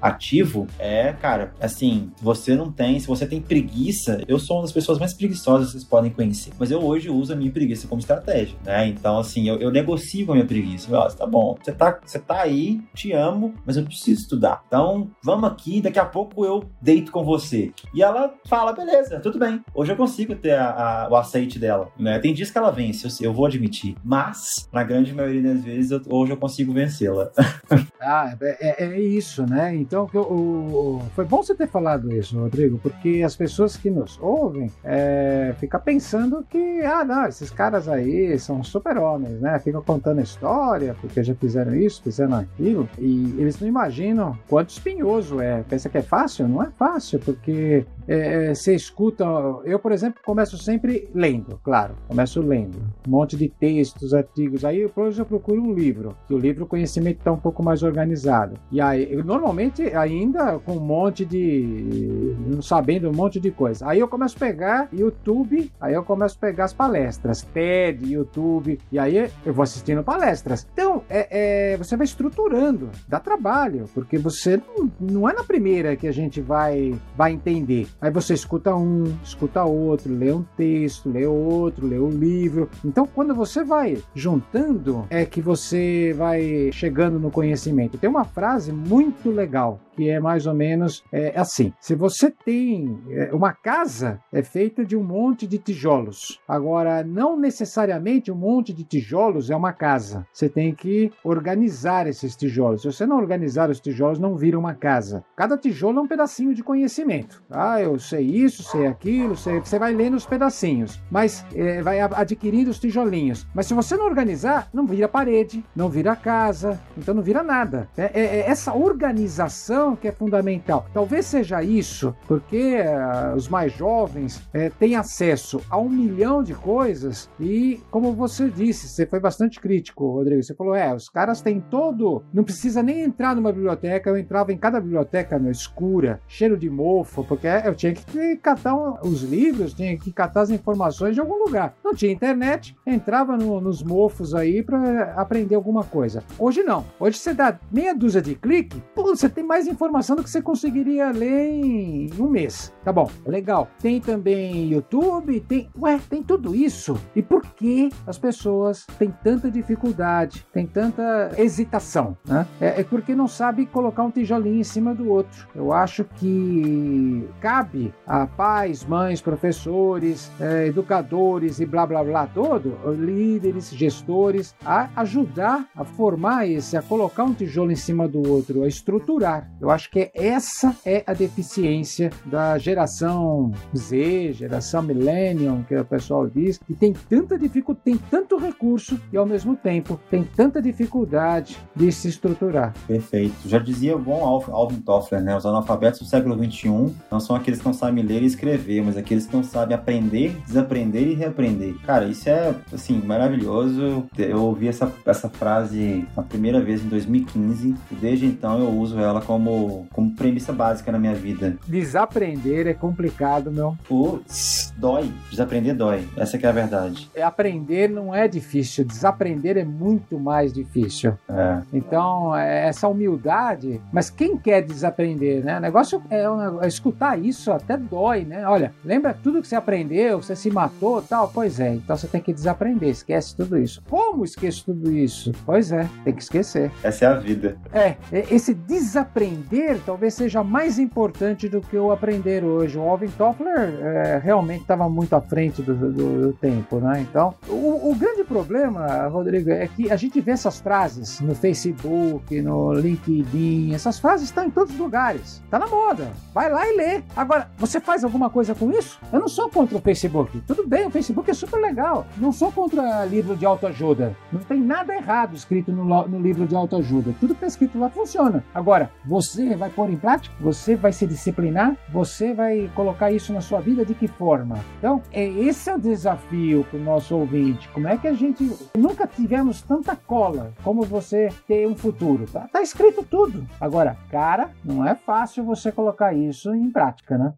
ativo é, cara, assim, você não tem, se você tem preguiça, eu sou uma das pessoas mais preguiçosas que vocês podem conhecer, mas eu hoje uso a minha preguiça como estratégia, né? Então, assim, eu, eu negocio com a minha preguiça. Eu, tá bom, você tá, você tá aí, te amo, mas eu preciso estudar. Então, vamos aqui, daqui a pouco eu deito com você. E ela fala, beleza, tudo bem. Hoje eu consigo ter a, a, o aceite dela, né? Tem dias que ela vence, eu, eu vou admitir. Mas, na grande maioria das vezes, eu, hoje eu consigo vencê-la. [laughs] ah, é, é, é, isso, né? Então, o, o, foi bom você ter falado isso, Rodrigo, porque as pessoas que nos ouvem é, ficam pensando que, ah, não, esses caras aí são super-homens, né? Ficam contando história, porque já fizeram isso, fizeram aquilo, e eles não imaginam quanto espinhoso é. Pensa que é fácil? Não é fácil, porque é, você escuta. Eu, por exemplo, começo sempre lendo, claro, começo lendo. Um monte de textos, artigos. Aí depois eu procuro um livro, que o livro o conhecimento está um pouco mais organizado. E aí, eu, normalmente, ainda com um monte de. sabendo um monte de coisa. Aí eu começo a pegar YouTube, aí eu começo a pegar as palestras, TED, YouTube, e aí eu vou assistindo palestras. Então, é, é você vai estruturando, dá trabalho, porque você não, não é na primeira que a gente vai, vai entender. Aí você escuta um, escuta outro, lê um texto, lê outro, lê um livro. Então, quando você vai juntando, é que você vai chegando no conhecimento. Tem uma frase muito legal que é mais ou menos é, assim: se você tem é, uma casa é feita de um monte de tijolos. Agora, não necessariamente um monte de tijolos é uma casa. Você tem que organizar esses tijolos. Se você não organizar os tijolos, não vira uma casa. Cada tijolo é um pedacinho de conhecimento. Ah, eu sei isso, sei aquilo, sei... você vai lendo os pedacinhos, mas é, vai adquirindo os tijolinhos. Mas se você não organizar, não vira parede, não vira casa, então não vira nada. É, é, é essa organização que é fundamental. Talvez seja isso, porque uh, os mais jovens uh, têm acesso a um milhão de coisas e, como você disse, você foi bastante crítico, Rodrigo. Você falou, é, os caras têm todo. Não precisa nem entrar numa biblioteca. Eu entrava em cada biblioteca meu, escura, cheiro de mofo, porque eu tinha que catar os livros, tinha que catar as informações de algum lugar. Não tinha internet, entrava no, nos mofos aí para aprender alguma coisa. Hoje não. Hoje você dá meia dúzia de clique, pô, você tem mais informações informação do que você conseguiria ler em um mês. Tá bom, legal. Tem também YouTube, tem. Ué, tem tudo isso. E por que as pessoas têm tanta dificuldade, têm tanta hesitação? Né? É, é porque não sabe colocar um tijolinho em cima do outro. Eu acho que cabe a pais, mães, professores, é, educadores e blá blá blá todo, líderes, gestores, a ajudar a formar esse, a colocar um tijolo em cima do outro, a estruturar. Eu acho que essa é a deficiência da geração Z, geração Millennium, que o pessoal diz, que tem tanta dificuldade, tem tanto recurso e ao mesmo tempo tem tanta dificuldade de se estruturar. Perfeito. Já dizia o bom Alvin Toffler, né? Os analfabetos do século XXI não são aqueles que não sabem ler e escrever, mas aqueles que não sabem aprender, desaprender e reaprender. Cara, isso é, assim, maravilhoso. Eu ouvi essa, essa frase a primeira vez em 2015 e desde então eu uso ela como como, premissa básica na minha vida. Desaprender é complicado, meu. Putz, dói. Desaprender dói. Essa que é a verdade. É, aprender não é difícil, desaprender é muito mais difícil. É. Então, é essa humildade, mas quem quer desaprender, né? O negócio é, é escutar isso até dói, né? Olha, lembra tudo que você aprendeu, você se matou tal? Pois é, então você tem que desaprender, esquece tudo isso. Como esqueço tudo isso? Pois é, tem que esquecer. Essa é a vida. É, esse desaprender aprender talvez seja mais importante do que o aprender hoje. O Alvin Toffler é, realmente estava muito à frente do, do, do, tempo, né? Então, o, o, grande problema, Rodrigo, é que a gente vê essas frases no Facebook, no LinkedIn, essas frases estão em todos os lugares. Tá na moda. Vai lá e lê. Agora, você faz alguma coisa com isso? Eu não sou contra o Facebook. Tudo bem, o Facebook é super legal. Não sou contra livro de autoajuda. Não tem nada errado escrito no, no livro de autoajuda. Tudo que está escrito lá funciona. Agora, você você vai pôr em prática? Você vai se disciplinar? Você vai colocar isso na sua vida de que forma? Então, é, esse é o desafio para o nosso ouvinte. Como é que a gente nunca tivemos tanta cola como você ter um futuro? Tá, tá escrito tudo. Agora, cara, não é fácil você colocar isso em prática, né?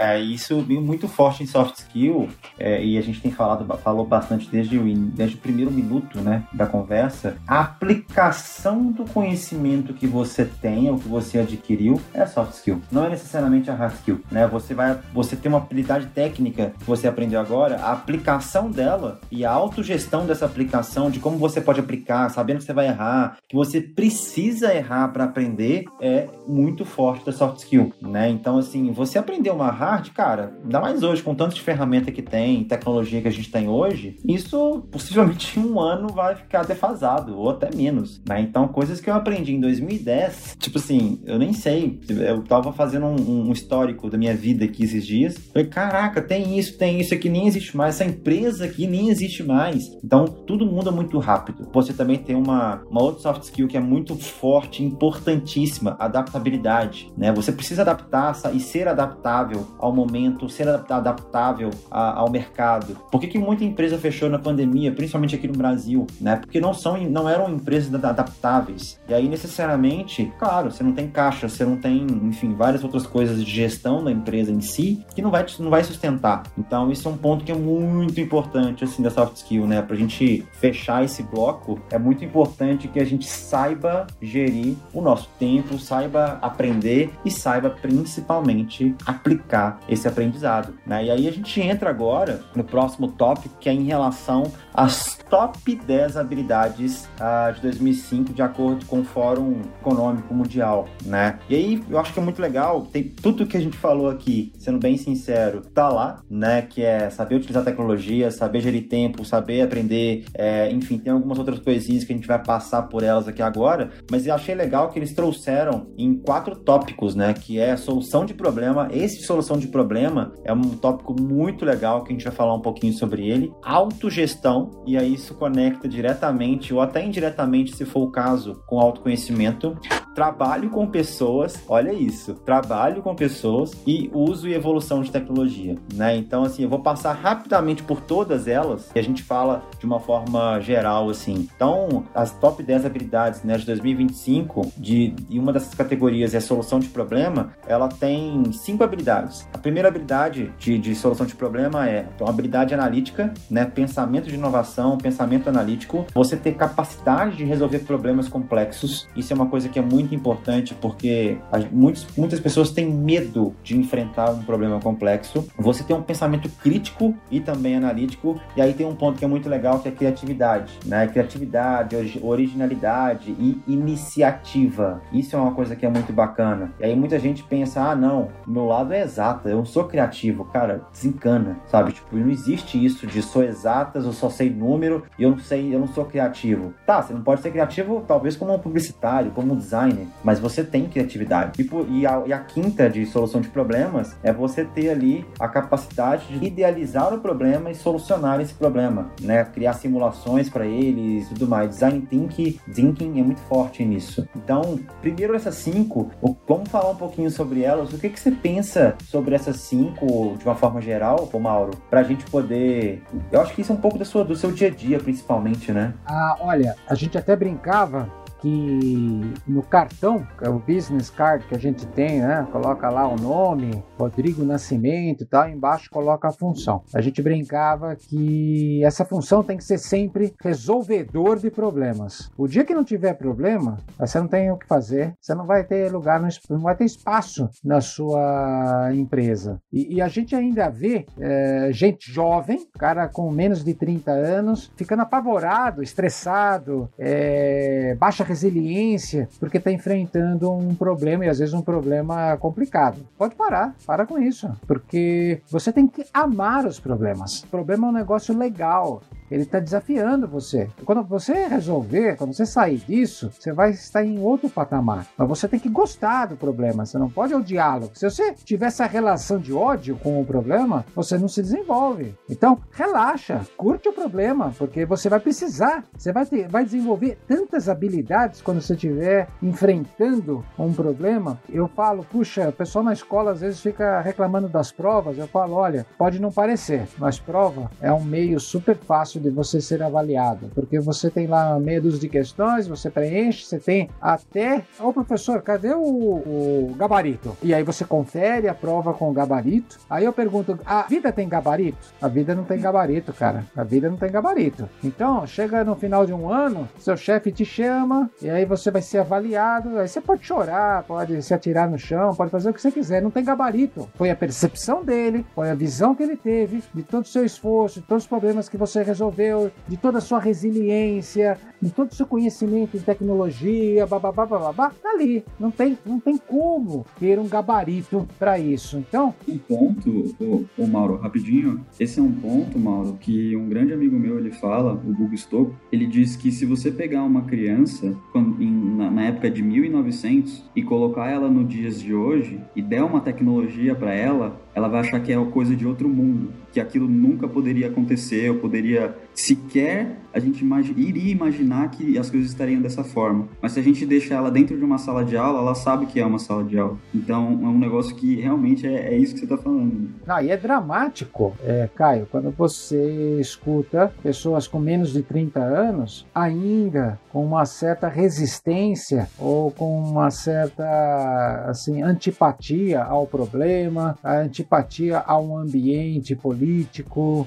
É, isso muito forte em soft skill, é, e a gente tem falado falou bastante desde o, desde o primeiro minuto né, da conversa. A aplicação do conhecimento que você tem, ou que você adquiriu, é soft skill. Não é necessariamente a hard skill. Né? Você vai você tem uma habilidade técnica que você aprendeu agora, a aplicação dela e a autogestão dessa aplicação, de como você pode aplicar, sabendo que você vai errar, que você precisa errar para aprender, é muito forte da soft skill. Né? Então, assim, você aprendeu uma hard hard, cara, ainda mais hoje, com tanto de ferramenta que tem, tecnologia que a gente tem hoje, isso possivelmente em um ano vai ficar defasado, ou até menos, né? Então, coisas que eu aprendi em 2010, tipo assim, eu nem sei, eu tava fazendo um, um histórico da minha vida aqui esses dias, falei, caraca, tem isso, tem isso aqui, nem existe mais, essa empresa aqui nem existe mais. Então, tudo muda muito rápido. Você também tem uma, uma outra soft skill que é muito forte, importantíssima, adaptabilidade, né? Você precisa adaptar e ser adaptável ao momento, ser adaptável a, ao mercado. Por que, que muita empresa fechou na pandemia, principalmente aqui no Brasil, né? Porque não são, não eram empresas adaptáveis. E aí necessariamente, claro, você não tem caixa, você não tem, enfim, várias outras coisas de gestão da empresa em si que não vai não vai sustentar. Então isso é um ponto que é muito importante assim da soft skill, né? Pra gente fechar esse bloco, é muito importante que a gente saiba gerir o nosso tempo, saiba aprender e saiba principalmente aplicar esse aprendizado. Né? E aí a gente entra agora no próximo tópico, que é em relação às top 10 habilidades uh, de 2005, de acordo com o Fórum Econômico Mundial. Né? E aí eu acho que é muito legal, tem tudo que a gente falou aqui, sendo bem sincero, tá lá, né? Que é saber utilizar tecnologia, saber gerir tempo, saber aprender, é, enfim, tem algumas outras coisinhas que a gente vai passar por elas aqui agora, mas eu achei legal que eles trouxeram em quatro tópicos, né? Que é solução de problema. Esse solução de problema é um tópico muito legal que a gente vai falar um pouquinho sobre ele. Autogestão, e aí isso conecta diretamente ou até indiretamente, se for o caso, com autoconhecimento. Trabalho com pessoas, olha isso, trabalho com pessoas e uso e evolução de tecnologia, né? Então, assim, eu vou passar rapidamente por todas elas e a gente fala de uma forma geral, assim. Então, as top 10 habilidades né, de 2025, de, e uma dessas categorias é a solução de problema, ela tem cinco habilidades. A primeira habilidade de, de solução de problema é então, habilidade analítica, né? Pensamento de inovação, pensamento analítico. Você ter capacidade de resolver problemas complexos. Isso é uma coisa que é muito importante porque muitos, muitas pessoas têm medo de enfrentar um problema complexo. Você tem um pensamento crítico e também analítico. E aí tem um ponto que é muito legal que é a criatividade, né? Criatividade, originalidade e iniciativa. Isso é uma coisa que é muito bacana. E aí muita gente pensa, ah, não, meu lado é exata, eu não sou criativo. Cara, desencana, sabe? Tipo, não existe isso de sou exatas, eu só sei número e eu não sei, eu não sou criativo. Tá, você não pode ser criativo talvez como um publicitário, como um designer, mas você tem criatividade. Tipo, e a, e a quinta de solução de problemas é você ter ali a capacidade de idealizar o problema e solucionar esse problema, né? Criar simulações para eles e tudo mais. Design thinking, thinking é muito forte nisso. Então, primeiro essas cinco, vamos falar um pouquinho sobre elas. O que, que você pensa sobre essas cinco de uma forma geral, Mauro? Pra gente poder. Eu acho que isso é um pouco do seu dia a dia, principalmente, né? Ah, olha, a gente até brincava que no cartão, que é o business card que a gente tem, né? Coloca lá o nome, Rodrigo Nascimento e tal, embaixo coloca a função. A gente brincava que essa função tem que ser sempre resolvedor de problemas. O dia que não tiver problema, você não tem o que fazer, você não vai ter lugar, não vai ter espaço na sua empresa. E, e a gente ainda vê é, gente jovem, cara com menos de 30 anos, ficando apavorado, estressado, é, baixa resiliência, porque está enfrentando um problema e às vezes um problema complicado. Pode parar, para com isso, porque você tem que amar os problemas. O problema é um negócio legal. Ele está desafiando você. Quando você resolver, quando você sair disso, você vai estar em outro patamar. Mas você tem que gostar do problema, você não pode odiá-lo. Se você tiver essa relação de ódio com o problema, você não se desenvolve. Então, relaxa, curte o problema, porque você vai precisar, você vai, ter, vai desenvolver tantas habilidades quando você estiver enfrentando um problema. Eu falo, puxa, o pessoal na escola às vezes fica reclamando das provas. Eu falo, olha, pode não parecer, mas prova é um meio super fácil de você ser avaliado, porque você tem lá meia de questões, você preenche, você tem até. Ô oh, professor, cadê o, o, gabarito? E aí você confere a prova com o gabarito. Aí eu pergunto: a vida tem gabarito? A vida não tem gabarito, cara. A vida não tem gabarito. Então, chega no final de um ano, seu chefe te chama, e aí você vai ser avaliado. Aí você pode chorar, pode se atirar no chão, pode fazer o que você quiser, não tem gabarito. Foi a percepção dele, foi a visão que ele teve de todo o seu esforço, de todos os problemas que você resolveu desenvolveu, de toda a sua resiliência, de todo o seu conhecimento em tecnologia, babá, babá, tá ali. Não tem, não tem como ter um gabarito para isso. Então. Um ponto, o, Mauro, rapidinho. Esse é um ponto, Mauro, que um grande amigo meu ele fala, o Google Stocco, ele diz que se você pegar uma criança quando, em, na, na época de 1900 e colocar ela no dias de hoje e der uma tecnologia para ela, ela vai achar que é coisa de outro mundo, que aquilo nunca poderia acontecer, ou poderia sequer a gente iria imaginar que as coisas estariam dessa forma. Mas se a gente deixar ela dentro de uma sala de aula, ela sabe que é uma sala de aula. Então é um negócio que realmente é, é isso que você está falando. Ah, e é dramático, é, Caio, quando você escuta pessoas com menos de 30 anos ainda com uma certa resistência ou com uma certa assim antipatia ao problema, antipatia ao ambiente político,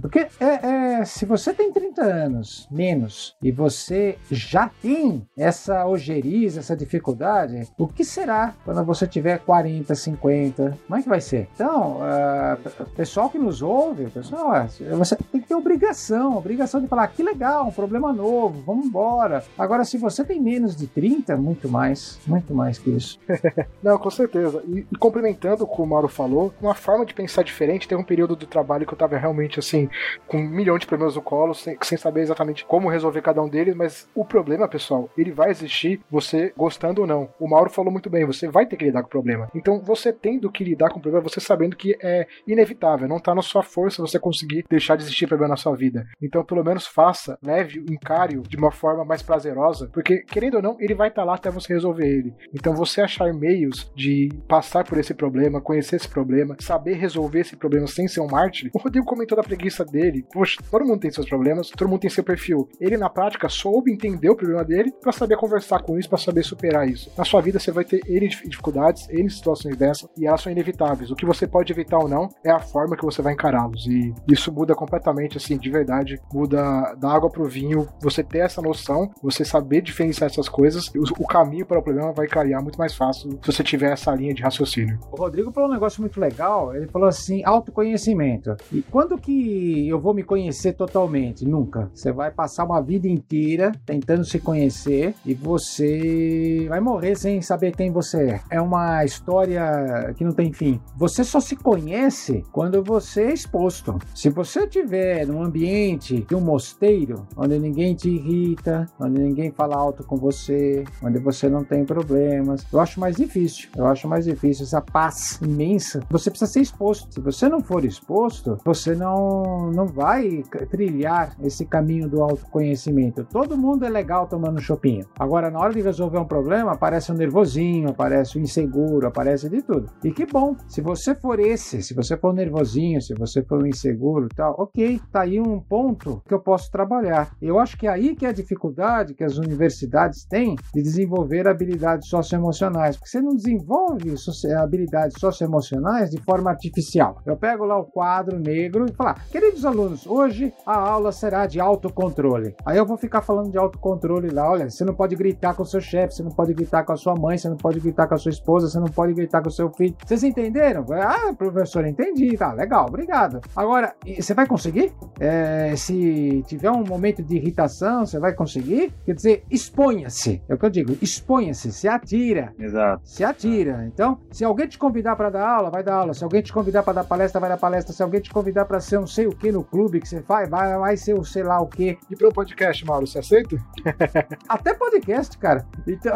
porque é, é, se você tem 30 anos menos e você já tem essa ojeriza, essa dificuldade, o que será quando você tiver 40, 50? Como é que vai ser? Então, uh, pessoal que nos ouve, pessoal, você tem que ter obrigação, obrigação de falar que legal, um problema novo, vamos embora. Agora, se você tem menos de 30, muito mais, muito mais que isso. [laughs] Não, com certeza. E, e complementando o que o Mauro falou, uma forma de pensar diferente, tem um período do trabalho que eu tava realmente assim, com um milhão de problemas no colo, sem, sem saber exatamente como resolver cada um deles, mas o problema, pessoal, ele vai existir, você gostando ou não. O Mauro falou muito bem, você vai ter que lidar com o problema. Então, você tendo que lidar com o problema, você sabendo que é inevitável, não tá na sua força você conseguir deixar de existir problema na sua vida. Então, pelo menos faça, leve, encare de uma forma mais prazerosa, porque, querendo ou não, ele vai estar tá lá até você resolver ele. Então, você achar meios de passar por esse problema, conhecer esse problema, saber resolver esse problema sem ser um mártir. O Rodrigo comentou da preguiça dele. Poxa, todo mundo tem seus problemas, todo mundo tem seu perfil. Ele, na prática, soube entender o problema dele para saber conversar com isso, para saber superar isso. Na sua vida, você vai ter N dificuldades, N situações dessas, e elas são inevitáveis. O que você pode evitar ou não é a forma que você vai encará-los. E isso muda completamente, assim, de verdade. Muda da água pro vinho. Você ter essa noção, você saber diferenciar essas coisas, o caminho para o problema vai clarear muito mais fácil se você tiver essa linha de raciocínio. O Rodrigo falou um negócio muito legal. Ele falou assim: autoconhecimento. E quando que eu vou me conhecer totalmente? Nunca. Você vai passar uma vida inteira tentando se conhecer e você vai morrer sem saber quem você é. É uma história que não tem fim. Você só se conhece quando você é exposto. Se você estiver num ambiente de um mosteiro, onde ninguém te irrita, onde ninguém fala alto com você, onde você não tem problemas, eu acho mais difícil. Eu acho mais difícil essa paz imensa. Você precisa ser exposto. Se você não for exposto, você não, não vai trilhar esse caminho do autoconhecimento. Todo mundo é legal tomando chopinho. Agora, na hora de resolver um problema, aparece um nervosinho, aparece um inseguro, aparece de tudo. E que bom, se você for esse, se você for nervosinho, se você for um inseguro tal, ok, tá aí um ponto que eu posso trabalhar. Eu acho que é aí que é a dificuldade que as universidades têm de desenvolver habilidades socioemocionais, porque você não desenvolve habilidades socioemocionais de forma artificial. Eu pego lá o quadro negro e falar, ah, queridos alunos, hoje a aula será de autocontrole. Aí eu vou ficar falando de autocontrole lá, olha, você não pode gritar com o seu chefe, você não pode gritar com a sua mãe, você não pode gritar com a sua esposa, você não pode gritar com o seu filho. Vocês entenderam? Ah, professor, entendi, tá, legal, obrigado. Agora, você vai conseguir? É, se tiver um momento de irritação, você vai conseguir? Quer dizer, exponha-se. É o que eu digo, exponha-se, se atira. Exato. Se atira. Então, se alguém te convidar para dar aula, vai dar aula. Se alguém te convidar para dar palestra, vai dar palestra. Se alguém te convidar para ser um sei o que no clube que você faz, vai, vai ser o sei lá o que. E para o podcast, Mauro, você aceita? [laughs] Até podcast, cara. Então,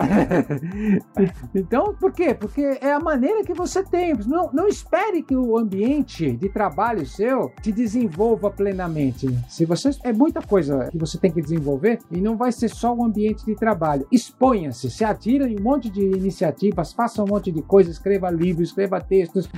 [laughs] então, por quê? Porque é a maneira que você tem. Não, não espere que o ambiente de trabalho seu te desenvolva plenamente. Se você é muita coisa que você tem que desenvolver e não vai ser só o ambiente de trabalho. Exponha-se, se atira em um monte de iniciativas, faça um monte de coisas, escreva livros, escreva textos,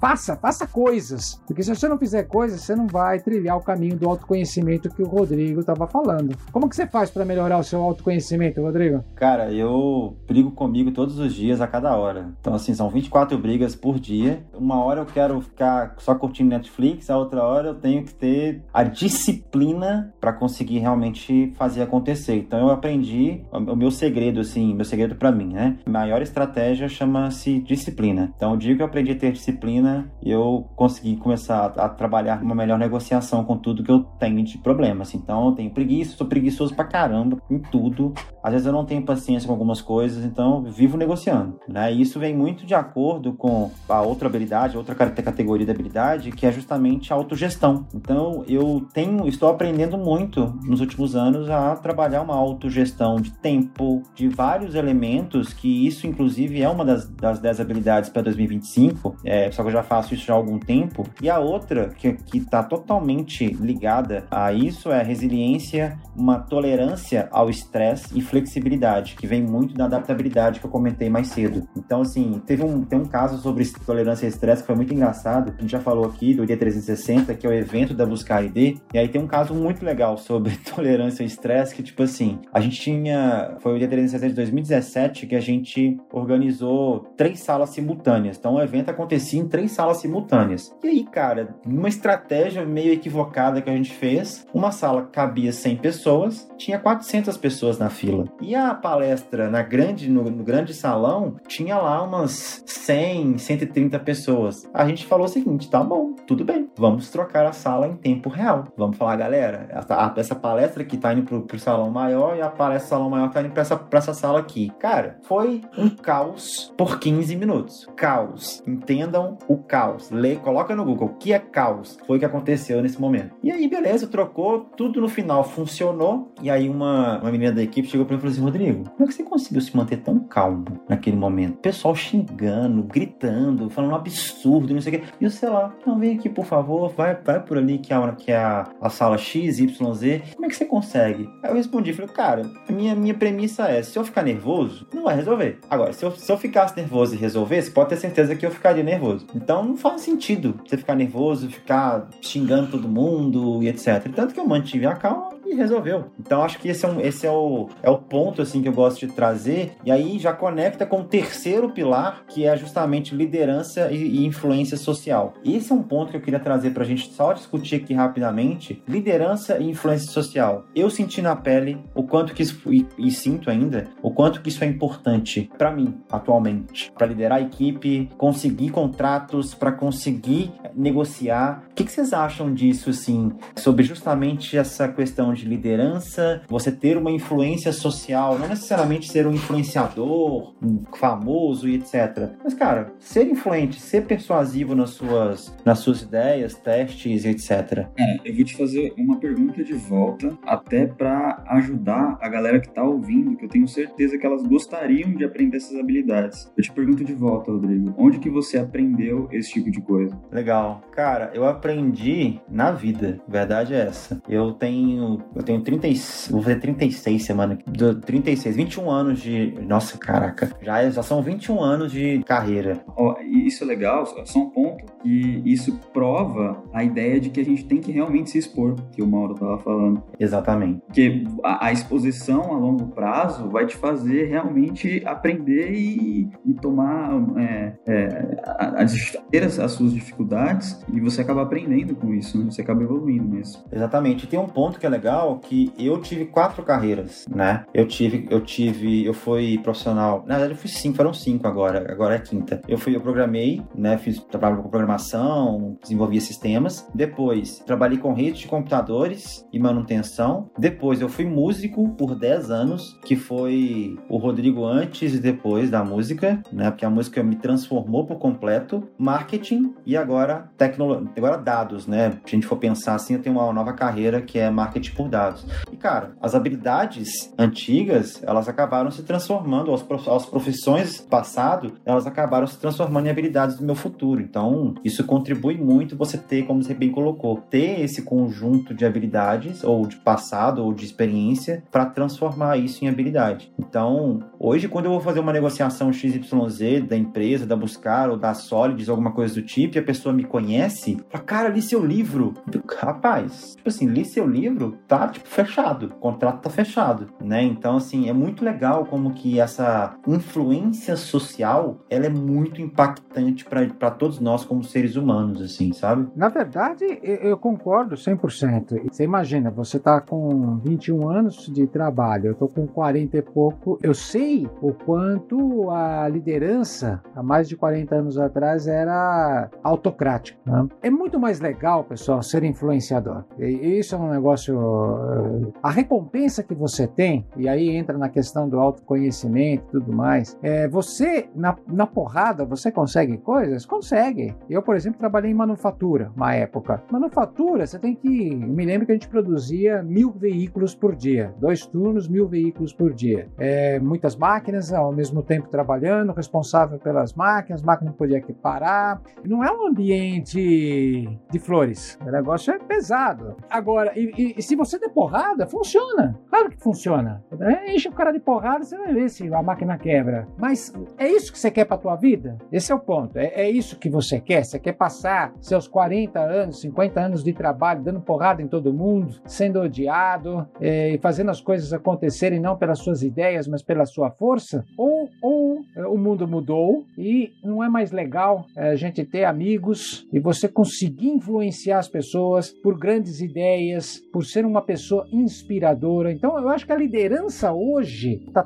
faça, faça coisas. Porque se você não fizer coisas, você não vai trilhar o caminho do autoconhecimento que o Rodrigo estava falando. Como que você faz para melhorar o seu autoconhecimento, Rodrigo? Cara, eu brigo comigo todos os dias, a cada hora. Então, assim, são 24 brigas por dia. Uma hora eu quero ficar só curtindo Netflix, a outra hora eu tenho que ter a disciplina para conseguir realmente fazer acontecer. Então, eu aprendi o meu segredo, assim, meu segredo para mim, né? Maior estratégia chama-se disciplina. Então, o dia que eu aprendi a ter disciplina, eu consegui começar a trabalhar uma melhor negociação com tudo tudo que eu tenho de problema. Assim. Então eu tenho preguiça, sou preguiçoso pra caramba em tudo. Às vezes eu não tenho paciência com algumas coisas, então vivo negociando. Né? E isso vem muito de acordo com a outra habilidade, outra categoria da habilidade, que é justamente a autogestão. Então eu tenho, estou aprendendo muito nos últimos anos a trabalhar uma autogestão de tempo, de vários elementos, que isso inclusive é uma das, das 10 habilidades para 2025, é, só que eu já faço isso já há algum tempo. E a outra, que está totalmente ligada a isso, é a resiliência, uma tolerância ao estresse e flexibilidade, que vem muito da adaptabilidade que eu comentei mais cedo. Então, assim, teve um, tem um caso sobre tolerância e estresse que foi muito engraçado. A gente já falou aqui do dia 360, que é o evento da Buscar ID. E aí tem um caso muito legal sobre [laughs] tolerância e estresse, que, tipo assim, a gente tinha. Foi o dia 360 de 2017 que a gente organizou três salas simultâneas. Então, o evento acontecia em três salas simultâneas. E aí, cara, numa estratégia meio equivocada que a gente fez, uma sala cabia 100 pessoas, tinha 400 pessoas na fila. E a palestra na grande, no, no grande salão tinha lá umas 100, 130 pessoas. A gente falou o seguinte: tá bom, tudo bem, vamos trocar a sala em tempo real. Vamos falar, galera, essa, essa palestra aqui tá indo pro, pro salão maior e a palestra do salão maior tá indo pra essa, pra essa sala aqui. Cara, foi um caos por 15 minutos. Caos. Entendam o caos. Lê, coloca no Google o que é caos. Foi o que aconteceu nesse momento. E aí, beleza, trocou, tudo no final funcionou. E aí, uma, uma menina da equipe chegou pra mim e falou assim: Rodrigo, como é que você conseguiu se manter tão calmo naquele momento? Pessoal xingando, gritando, falando um absurdo, não sei o quê. E eu sei lá, não, vem aqui, por favor, vai, vai por ali que é, que é a, a sala X, Y, Z. Como é que você consegue? Aí eu respondi, falei, cara, a minha, minha premissa é: se eu ficar nervoso, não vai resolver. Agora, se eu, se eu ficasse nervoso e resolvesse, pode ter certeza que eu ficaria nervoso. Então não faz sentido você ficar nervoso, ficar xingando todo mundo e etc. Tanto que eu mantive a calma e resolveu. Então acho que esse é, um, esse é, o, é o ponto assim que eu gosto de trazer. E aí já conecta com o terceiro pilar, que é justamente liderança e, e influência social. Esse é um ponto que eu queria trazer para a gente só discutir aqui rapidamente. Liderança e influência social. Eu senti na pele o quanto que isso e, e sinto ainda o quanto que isso é importante para mim atualmente, para liderar a equipe, conseguir contratos, para conseguir negociar. O que, que vocês acham disso, assim, sobre justamente essa questão de liderança, você ter uma influência social, não necessariamente ser um influenciador, um famoso e etc. Mas, cara, ser influente, ser persuasivo nas suas, nas suas ideias, testes, etc. É, eu vou te fazer uma pergunta de volta, até para ajudar a galera que tá ouvindo, que eu tenho certeza que elas gostariam de aprender essas habilidades. Eu te pergunto de volta, Rodrigo, onde que você aprendeu esse tipo de coisa? Legal. Cara, eu aprendi na vida, verdade é essa. Eu tenho eu tenho 30, vou fazer 36 semana, 36, 21 anos de, nossa, caraca, já, já são 21 anos de carreira. Oh, isso é legal, só um ponto, e isso prova a ideia de que a gente tem que realmente se expor, que o Mauro tava falando. Exatamente. Porque a, a exposição a longo prazo vai te fazer realmente aprender e, e tomar, é, é, as, ter as, as, suas dificuldades e você acaba aprendendo com isso, né? você acaba evoluindo mesmo. Exatamente. Tem um ponto que é legal legal que eu tive quatro carreiras, né? Eu tive, eu tive, eu fui profissional. Na verdade, eu fui cinco, foram cinco agora, agora é quinta. Eu fui, eu programei, né? Fiz trabalho com programação, desenvolvia sistemas. Depois, trabalhei com redes de computadores e manutenção. Depois, eu fui músico por 10 anos, que foi o Rodrigo antes e depois da música, né? Porque a música me transformou por completo. Marketing e agora tecnologia, agora dados, né? Se a gente for pensar assim, eu tenho uma nova carreira que é marketing por dados. E, cara, as habilidades antigas, elas acabaram se transformando, as, as profissões passado, elas acabaram se transformando em habilidades do meu futuro. Então, isso contribui muito você ter, como você bem colocou, ter esse conjunto de habilidades, ou de passado, ou de experiência, para transformar isso em habilidade. Então, hoje, quando eu vou fazer uma negociação XYZ da empresa, da Buscar, ou da Solids, alguma coisa do tipo, e a pessoa me conhece, fala, cara, li seu livro. Rapaz, tipo assim, li seu livro? Tá, tipo, fechado. O contrato tá fechado, né? Então, assim, é muito legal como que essa influência social, ela é muito impactante para todos nós como seres humanos, assim, sabe? Na verdade, eu concordo 100%. Você imagina, você tá com 21 anos de trabalho, eu tô com 40 e pouco, eu sei o quanto a liderança, há mais de 40 anos atrás, era autocrática. Né? É muito mais legal, pessoal, ser influenciador. E isso é um negócio. A recompensa que você tem, e aí entra na questão do autoconhecimento e tudo mais, é você, na, na porrada, você consegue coisas? Consegue. Eu, por exemplo, trabalhei em manufatura, uma época. Manufatura, você tem que. Me lembro que a gente produzia mil veículos por dia, dois turnos, mil veículos por dia. É, muitas máquinas ao mesmo tempo trabalhando, responsável pelas máquinas, máquina podia parar. Não é um ambiente de flores. O negócio é pesado. Agora, e, e, e se você der porrada, funciona. Claro que funciona. É, enche o cara de porrada, você vai ver se a máquina quebra. Mas é isso que você quer pra tua vida? Esse é o ponto. É, é isso que você quer? Você quer passar seus 40 anos, 50 anos de trabalho dando porrada em todo mundo, sendo odiado é, e fazendo as coisas acontecerem não pelas suas ideias, mas pela sua força? Ou, ou é, o mundo mudou e não é mais legal é, a gente ter amigos e você conseguir influenciar as pessoas por grandes ideias, por ser uma pessoa inspiradora. Então, eu acho que a liderança hoje está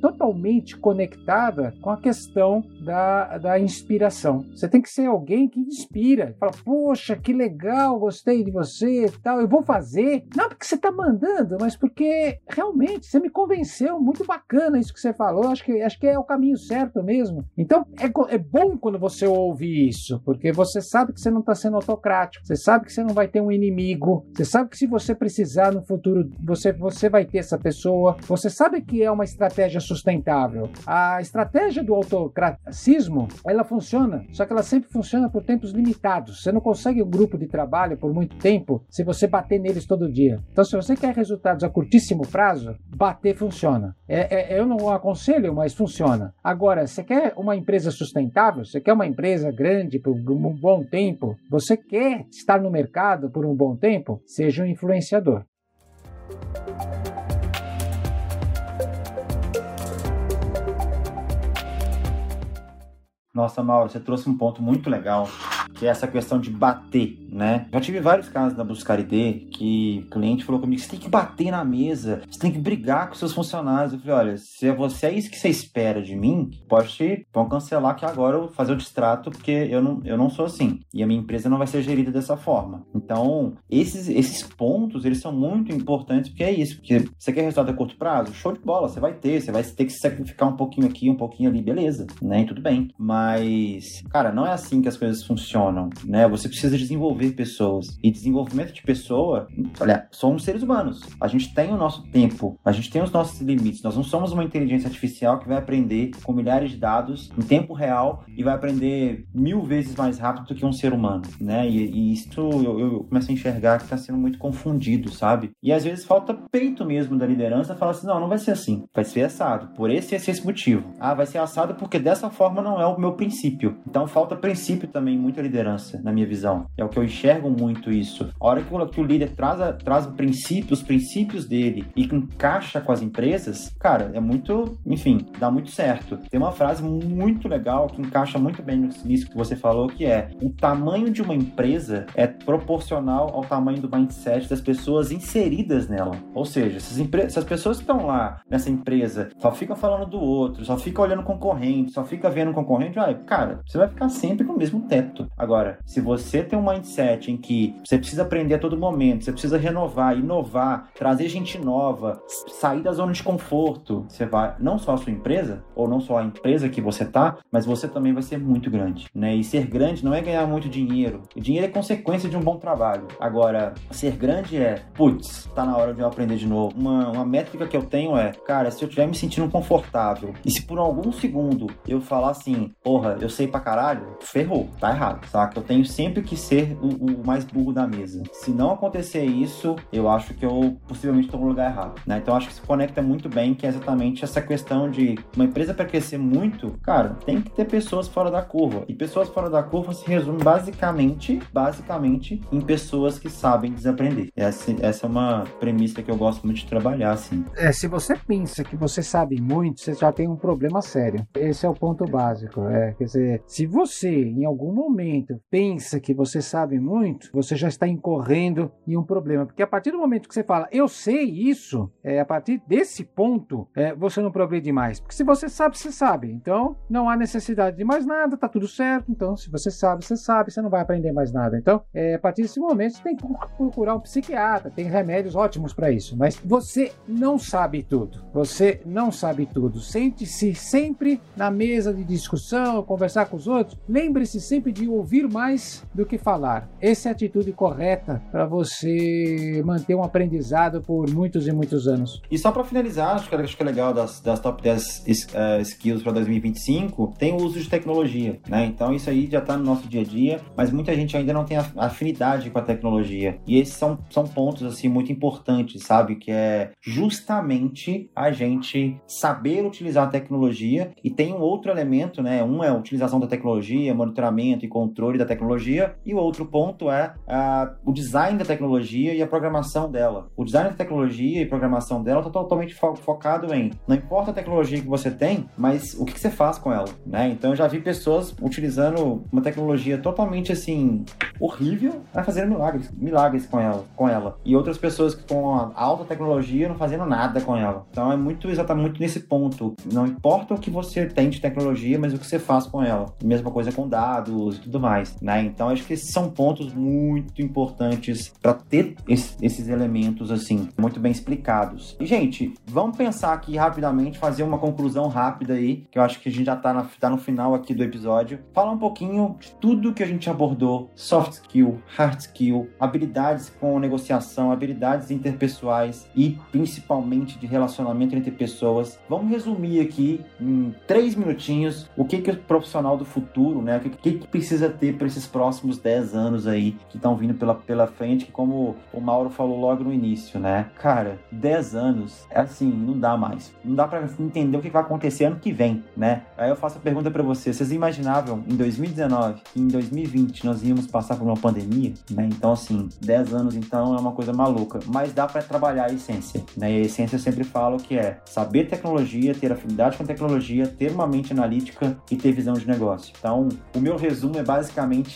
totalmente conectada com a questão da, da inspiração. Você tem que ser alguém que inspira. Fala, poxa, que legal, gostei de você tal. Eu vou fazer, não porque você está mandando, mas porque realmente você me convenceu. Muito bacana isso que você falou. Acho que, acho que é o caminho certo mesmo. Então, é, é bom quando você ouve isso, porque você sabe que você não está sendo autocrático, você sabe que você não vai ter um inimigo, você sabe que se você precisar no futuro, você, você vai ter essa pessoa, você sabe que é uma estratégia sustentável. A estratégia do autocratismo, ela funciona, só que ela sempre funciona por tempos limitados. Você não consegue um grupo de trabalho por muito tempo se você bater neles todo dia. Então, se você quer resultados a curtíssimo prazo, bater funciona. É, é, eu não aconselho, mas funciona. Agora, você quer uma empresa sustentável? Você quer uma empresa grande por um bom tempo? Você quer estar no mercado por um bom tempo? Seja um influenciador. Nossa, Mauro, você trouxe um ponto muito legal que é essa questão de bater, né? Já tive vários casos na Buscar ID que o cliente falou comigo: você tem que bater na mesa, você tem que brigar com seus funcionários. Eu falei: olha, se é você é isso que você espera de mim, pode vão cancelar que agora eu vou fazer o distrato, porque eu não, eu não sou assim. E a minha empresa não vai ser gerida dessa forma. Então, esses, esses pontos, eles são muito importantes, porque é isso. Porque você quer resultado a curto prazo? Show de bola, você vai ter, você vai ter que sacrificar um pouquinho aqui, um pouquinho ali, beleza, né? E tudo bem. Mas, cara, não é assim que as coisas funcionam funcionam, né? Você precisa desenvolver pessoas. E desenvolvimento de pessoa, olha, somos seres humanos. A gente tem o nosso tempo, a gente tem os nossos limites. Nós não somos uma inteligência artificial que vai aprender com milhares de dados em tempo real e vai aprender mil vezes mais rápido do que um ser humano, né? E, e isso eu, eu começo a enxergar que está sendo muito confundido, sabe? E às vezes falta peito mesmo da liderança, fala assim, não, não vai ser assim, vai ser assado, por esse esse, esse motivo. Ah, vai ser assado porque dessa forma não é o meu princípio. Então falta princípio também muito liderança liderança, na minha visão. É o que eu enxergo muito isso. A hora que o, líder traz, a, traz o princípio, os princípios dele e encaixa com as empresas, cara, é muito, enfim, dá muito certo. Tem uma frase muito legal que encaixa muito bem nisso que você falou, que é o tamanho de uma empresa é proporcional ao tamanho do mindset das pessoas inseridas nela. Ou seja, se as, se as pessoas que estão lá nessa empresa só ficam falando do outro, só ficam olhando concorrente, só fica vendo concorrente, olha, cara, você vai ficar sempre com o mesmo teto. Agora, se você tem um mindset em que você precisa aprender a todo momento, você precisa renovar, inovar, trazer gente nova, sair da zona de conforto, você vai, não só a sua empresa, ou não só a empresa que você tá, mas você também vai ser muito grande, né? E ser grande não é ganhar muito dinheiro. O dinheiro é consequência de um bom trabalho. Agora, ser grande é, putz, tá na hora de eu aprender de novo. Uma, uma métrica que eu tenho é, cara, se eu estiver me sentindo confortável e se por algum segundo eu falar assim, porra, eu sei pra caralho, ferrou, tá errado saca? Eu tenho sempre que ser o, o, mais burro da mesa. Se não acontecer isso, eu acho que eu possivelmente estou no lugar errado, né? Então acho que se conecta muito bem que é exatamente essa questão de uma empresa para crescer muito, cara, tem que ter pessoas fora da curva. E pessoas fora da curva se resume basicamente, basicamente em pessoas que sabem desaprender. Essa, essa é uma premissa que eu gosto muito de trabalhar, assim. É, se você pensa que você sabe muito, você já tem um problema sério. Esse é o ponto básico. É, quer dizer, se você em algum momento pensa que você sabe muito, você já está incorrendo em um problema. Porque a partir do momento que você fala, eu sei isso, é, a partir desse ponto, é, você não progride mais. Porque se você sabe, você sabe. Então, não há necessidade de mais nada, tá tudo certo. Então, se você sabe, você sabe, você não vai aprender mais nada. Então, é, a partir desse momento, você tem que procurar um psiquiatra, tem remédios ótimos para isso. Mas você não sabe tudo. Você não sabe tudo. Sente-se sempre na mesa de discussão, conversar com os outros. Lembre-se sempre de ouvir mais do que falar. Essa é a atitude correta para você manter um aprendizado por muitos e muitos anos. E só para finalizar, acho que, acho que é legal das, das top 10 uh, skills para 2025, tem o uso de tecnologia, né? Então isso aí já está no nosso dia a dia, mas muita gente ainda não tem afinidade com a tecnologia. E esses são, são pontos assim muito importantes, sabe? Que é justamente a gente saber utilizar a tecnologia e tem um outro elemento, né? Um é a utilização da tecnologia, monitoramento e controle da tecnologia, e o outro ponto é uh, o design da tecnologia e a programação dela. O design da tecnologia e programação dela está totalmente fo focado em não importa a tecnologia que você tem, mas o que, que você faz com ela, né? Então eu já vi pessoas utilizando uma tecnologia totalmente assim horrível, mas fazendo milagres, milagres com ela, com ela. E outras pessoas que com a alta tecnologia não fazendo nada com ela. Então é muito exatamente nesse ponto. Não importa o que você tem de tecnologia, mas o que você faz com ela. Mesma coisa com dados e tudo mais, né? Então acho que esses são pontos muito importantes para ter esses elementos assim muito bem explicados. E gente, vamos pensar aqui rapidamente, fazer uma conclusão rápida aí, que eu acho que a gente já tá, na, tá no final aqui do episódio. Falar um pouquinho de tudo que a gente abordou: soft skill, hard skill, habilidades com negociação, habilidades interpessoais e principalmente de relacionamento entre pessoas. Vamos resumir aqui em três minutinhos o que que o profissional do futuro, né? O que, que precisa ter para esses próximos 10 anos aí que estão vindo pela, pela frente, que como o Mauro falou logo no início, né? Cara, 10 anos, é assim, não dá mais. Não dá para entender o que vai acontecer ano que vem, né? Aí eu faço a pergunta para vocês, vocês imaginavam em 2019 que em 2020 nós íamos passar por uma pandemia, né? Então assim, 10 anos então é uma coisa maluca, mas dá para trabalhar a essência, né? E a essência eu sempre falo que é saber tecnologia, ter afinidade com tecnologia, ter uma mente analítica e ter visão de negócio. Então, o meu resumo é basicamente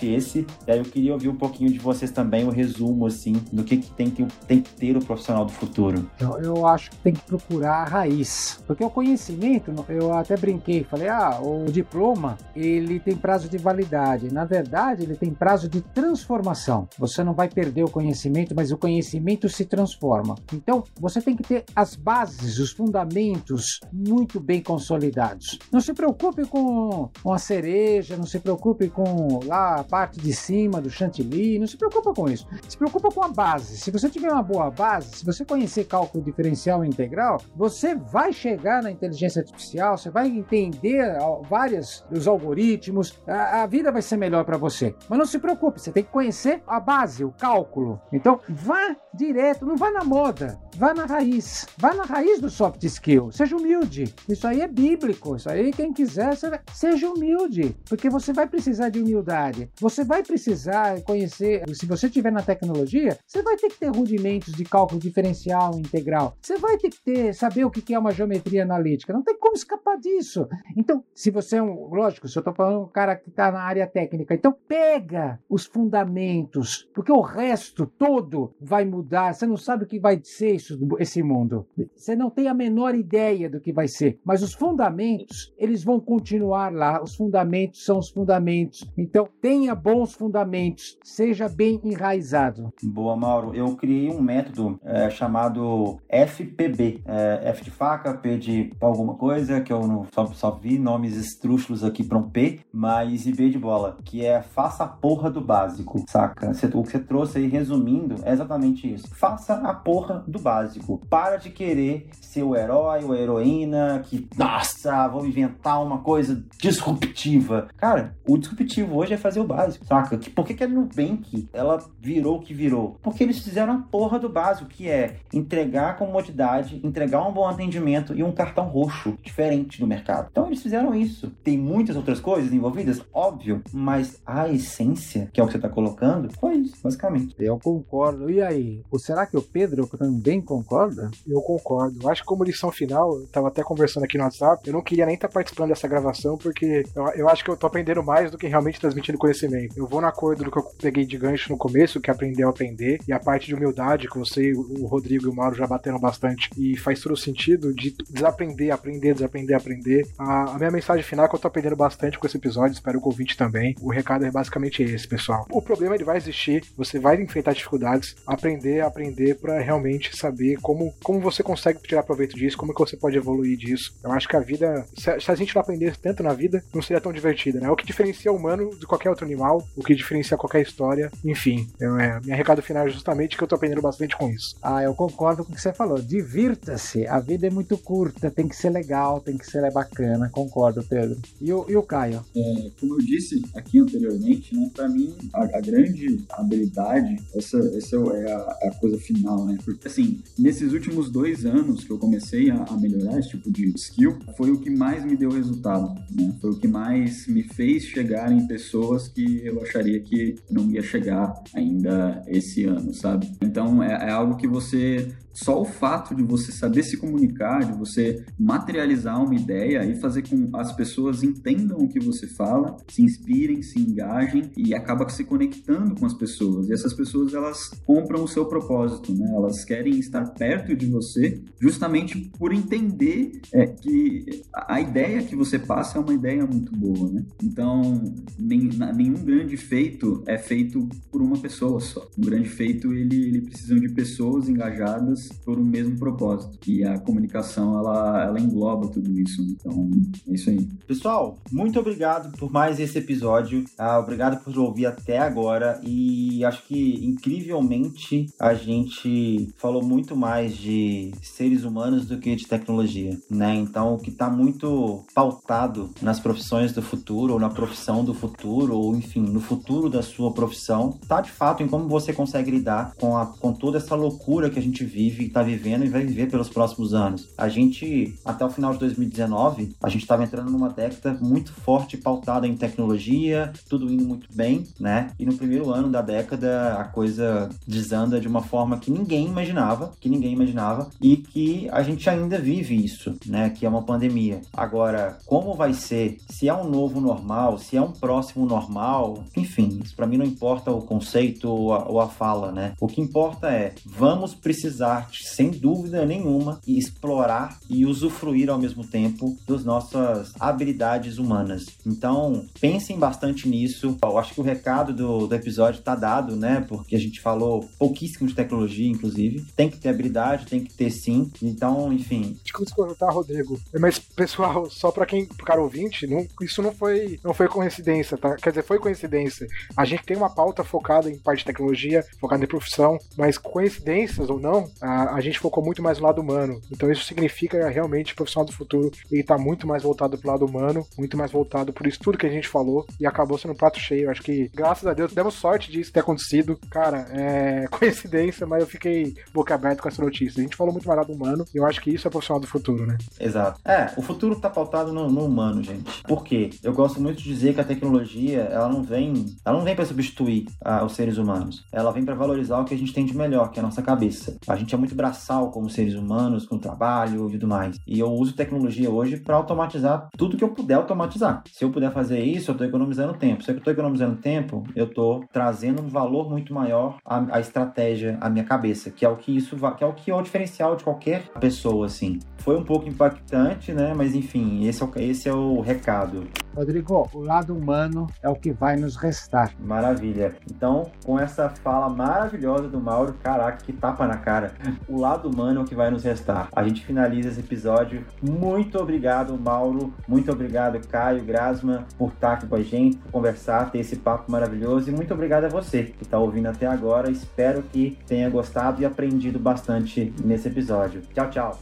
esse. E aí eu queria ouvir um pouquinho de vocês também, o resumo, assim, do que, que, tem, que tem que ter o profissional do futuro. Eu, eu acho que tem que procurar a raiz. Porque o conhecimento, eu até brinquei, falei, ah, o diploma, ele tem prazo de validade. Na verdade, ele tem prazo de transformação. Você não vai perder o conhecimento, mas o conhecimento se transforma. Então, você tem que ter as bases, os fundamentos muito bem consolidados. Não se preocupe com, com a cereja, não se preocupe com lá a parte de cima do chantilly, não se preocupa com isso. Se preocupa com a base. Se você tiver uma boa base, se você conhecer cálculo diferencial e integral, você vai chegar na inteligência artificial, você vai entender vários dos algoritmos, a, a vida vai ser melhor para você. Mas não se preocupe, você tem que conhecer a base, o cálculo. Então, vá direto, não vá na moda, vá na raiz, vá na raiz do soft skill, seja humilde. Isso aí é bíblico, isso aí quem quiser, seja humilde, porque você vai precisar de humildade. Você vai precisar conhecer, se você estiver na tecnologia, você vai ter que ter rudimentos de cálculo diferencial integral. Você vai ter que ter, saber o que é uma geometria analítica. Não tem como escapar disso. Então, se você é um, lógico, se eu estou falando um cara que está na área técnica, então pega os fundamentos, porque o resto todo vai mudar. Você não sabe o que vai ser isso, esse mundo. Você não tem a menor ideia do que vai ser. Mas os fundamentos, eles vão continuar lá. Os fundamentos são os fundamentos. Então, tenha bons fundamentos. Seja bem enraizado. Boa, Mauro. Eu criei um método é, chamado FPB. É, F de faca, P de alguma coisa, que eu não só, só vi nomes estrúxulos aqui para um P, mas e B de bola, que é faça a porra do básico, saca? o que você trouxe aí, resumindo, é exatamente isso. Faça a porra do básico básico. Para de querer ser o herói ou a heroína que, nossa, vou inventar uma coisa disruptiva. Cara, o disruptivo hoje é fazer o básico, saca? Por que, que a Nubank ela virou o que virou? Porque eles fizeram a porra do básico, que é entregar comodidade, entregar um bom atendimento e um cartão roxo diferente do mercado. Então eles fizeram isso. Tem muitas outras coisas envolvidas, óbvio, mas a essência, que é o que você está colocando, foi isso, basicamente. Eu concordo. E aí, será que o Pedro também concorda? Eu concordo. Acho que como lição final, eu tava até conversando aqui no WhatsApp, eu não queria nem estar tá participando dessa gravação, porque eu, eu, acho que eu tô aprendendo mais do que realmente transmitindo conhecimento. Eu vou no acordo do que eu peguei de gancho no começo, que é aprender a aprender, e a parte de humildade, que você, o Rodrigo e o Mauro já bateram bastante, e faz todo sentido de desaprender, aprender, desaprender, aprender. A, a minha mensagem final é que eu tô aprendendo bastante com esse episódio, espero que o ouvinte também. O recado é basicamente esse, pessoal. O problema ele vai existir, você vai enfrentar dificuldades, aprender, aprender para realmente saber como, como você consegue tirar proveito disso, como que você pode evoluir disso. Eu acho que a vida, se, se a gente não aprender tanto na vida, não seria tão divertida, né? É o que diferencia o humano de qualquer outro animal, o que diferencia qualquer história, enfim. Eu, é, minha recado final é justamente que eu tô aprendendo bastante com isso. Ah, eu concordo com o que você falou. Divirta-se. A vida é muito curta, tem que ser legal, tem que ser bacana. Concordo, Pedro. E o, e o Caio? É, como eu disse aqui anteriormente, né? Pra mim, a, a grande habilidade, essa, essa é a, a, coisa final, né? Porque, assim, nesses últimos dois anos que eu comecei a, a melhorar esse tipo de skill, foi o que mais me deu resultado, né? Foi o que mais me fez chegar em pessoas que eu acharia que não ia chegar ainda esse ano, sabe? Então, é, é algo que você só o fato de você saber se comunicar, de você materializar uma ideia e fazer com as pessoas entendam o que você fala, se inspirem, se engajem e acaba se conectando com as pessoas. E essas pessoas elas compram o seu propósito, né? Elas querem estar perto de você justamente por entender é, que a ideia que você passa é uma ideia muito boa, né? Então nenhum grande feito é feito por uma pessoa só. Um grande feito ele, ele precisa de pessoas engajadas por um mesmo propósito. E a comunicação, ela, ela engloba tudo isso. Então, é isso aí. Pessoal, muito obrigado por mais esse episódio. Ah, obrigado por ouvir até agora. E acho que, incrivelmente, a gente falou muito mais de seres humanos do que de tecnologia, né? Então, o que está muito pautado nas profissões do futuro, ou na profissão do futuro, ou enfim, no futuro da sua profissão, está de fato em como você consegue lidar com, a, com toda essa loucura que a gente vive vive, está vivendo e vai viver pelos próximos anos. A gente, até o final de 2019, a gente estava entrando numa década muito forte, pautada em tecnologia, tudo indo muito bem, né? E no primeiro ano da década, a coisa desanda de uma forma que ninguém imaginava, que ninguém imaginava, e que a gente ainda vive isso, né? Que é uma pandemia. Agora, como vai ser? Se é um novo normal, se é um próximo normal, enfim, isso para mim não importa o conceito ou a, ou a fala, né? O que importa é, vamos precisar sem dúvida nenhuma, e explorar e usufruir ao mesmo tempo das nossas habilidades humanas. Então, pensem bastante nisso. Eu acho que o recado do, do episódio está dado, né? Porque a gente falou pouquíssimo de tecnologia, inclusive. Tem que ter habilidade, tem que ter sim. Então, enfim. Desculpa cortar, Rodrigo. Mas, pessoal, só para quem, pro cara ouvinte, não, isso não foi, não foi coincidência, tá? Quer dizer, foi coincidência. A gente tem uma pauta focada em parte de tecnologia, focada em profissão, mas coincidências ou não, a, a gente focou muito mais no lado humano. Então isso significa realmente o profissional do futuro ele tá muito mais voltado pro lado humano, muito mais voltado por isso tudo que a gente falou e acabou sendo um prato cheio. Acho que, graças a Deus, demos sorte disso ter acontecido. Cara, é [laughs] coincidência, mas eu fiquei boca aberta com essa notícia. A gente falou muito mais lado humano e eu acho que isso é profissional do futuro, né? Exato. É, o futuro tá pautado no, no humano, gente. Por quê? Eu gosto muito de dizer que a tecnologia, ela não vem, ela não vem para substituir ah, os seres humanos. Ela vem para valorizar o que a gente tem de melhor, que é a nossa cabeça. A gente é muito braçal como seres humanos, com trabalho e tudo mais. E eu uso tecnologia hoje para automatizar tudo que eu puder automatizar. Se eu puder fazer isso, eu estou economizando tempo. Se eu estou economizando tempo, eu estou trazendo um valor muito maior à, à, estratégia, à minha cabeça, que é o que isso que é o que é o diferencial de qualquer pessoa, assim. Foi um pouco impactante, né? Mas enfim, esse é o, esse é o recado. Rodrigo, o lado humano é o que vai nos restar. Maravilha. Então, com essa fala maravilhosa do Mauro, caraca, que tapa na cara. O lado humano é o que vai nos restar. A gente finaliza esse episódio. Muito obrigado, Mauro. Muito obrigado, Caio Grasman, por estar aqui com a gente, por conversar, ter esse papo maravilhoso. E muito obrigado a você que está ouvindo até agora. Espero que tenha gostado e aprendido bastante nesse episódio. Tchau, tchau.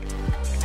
Thank you.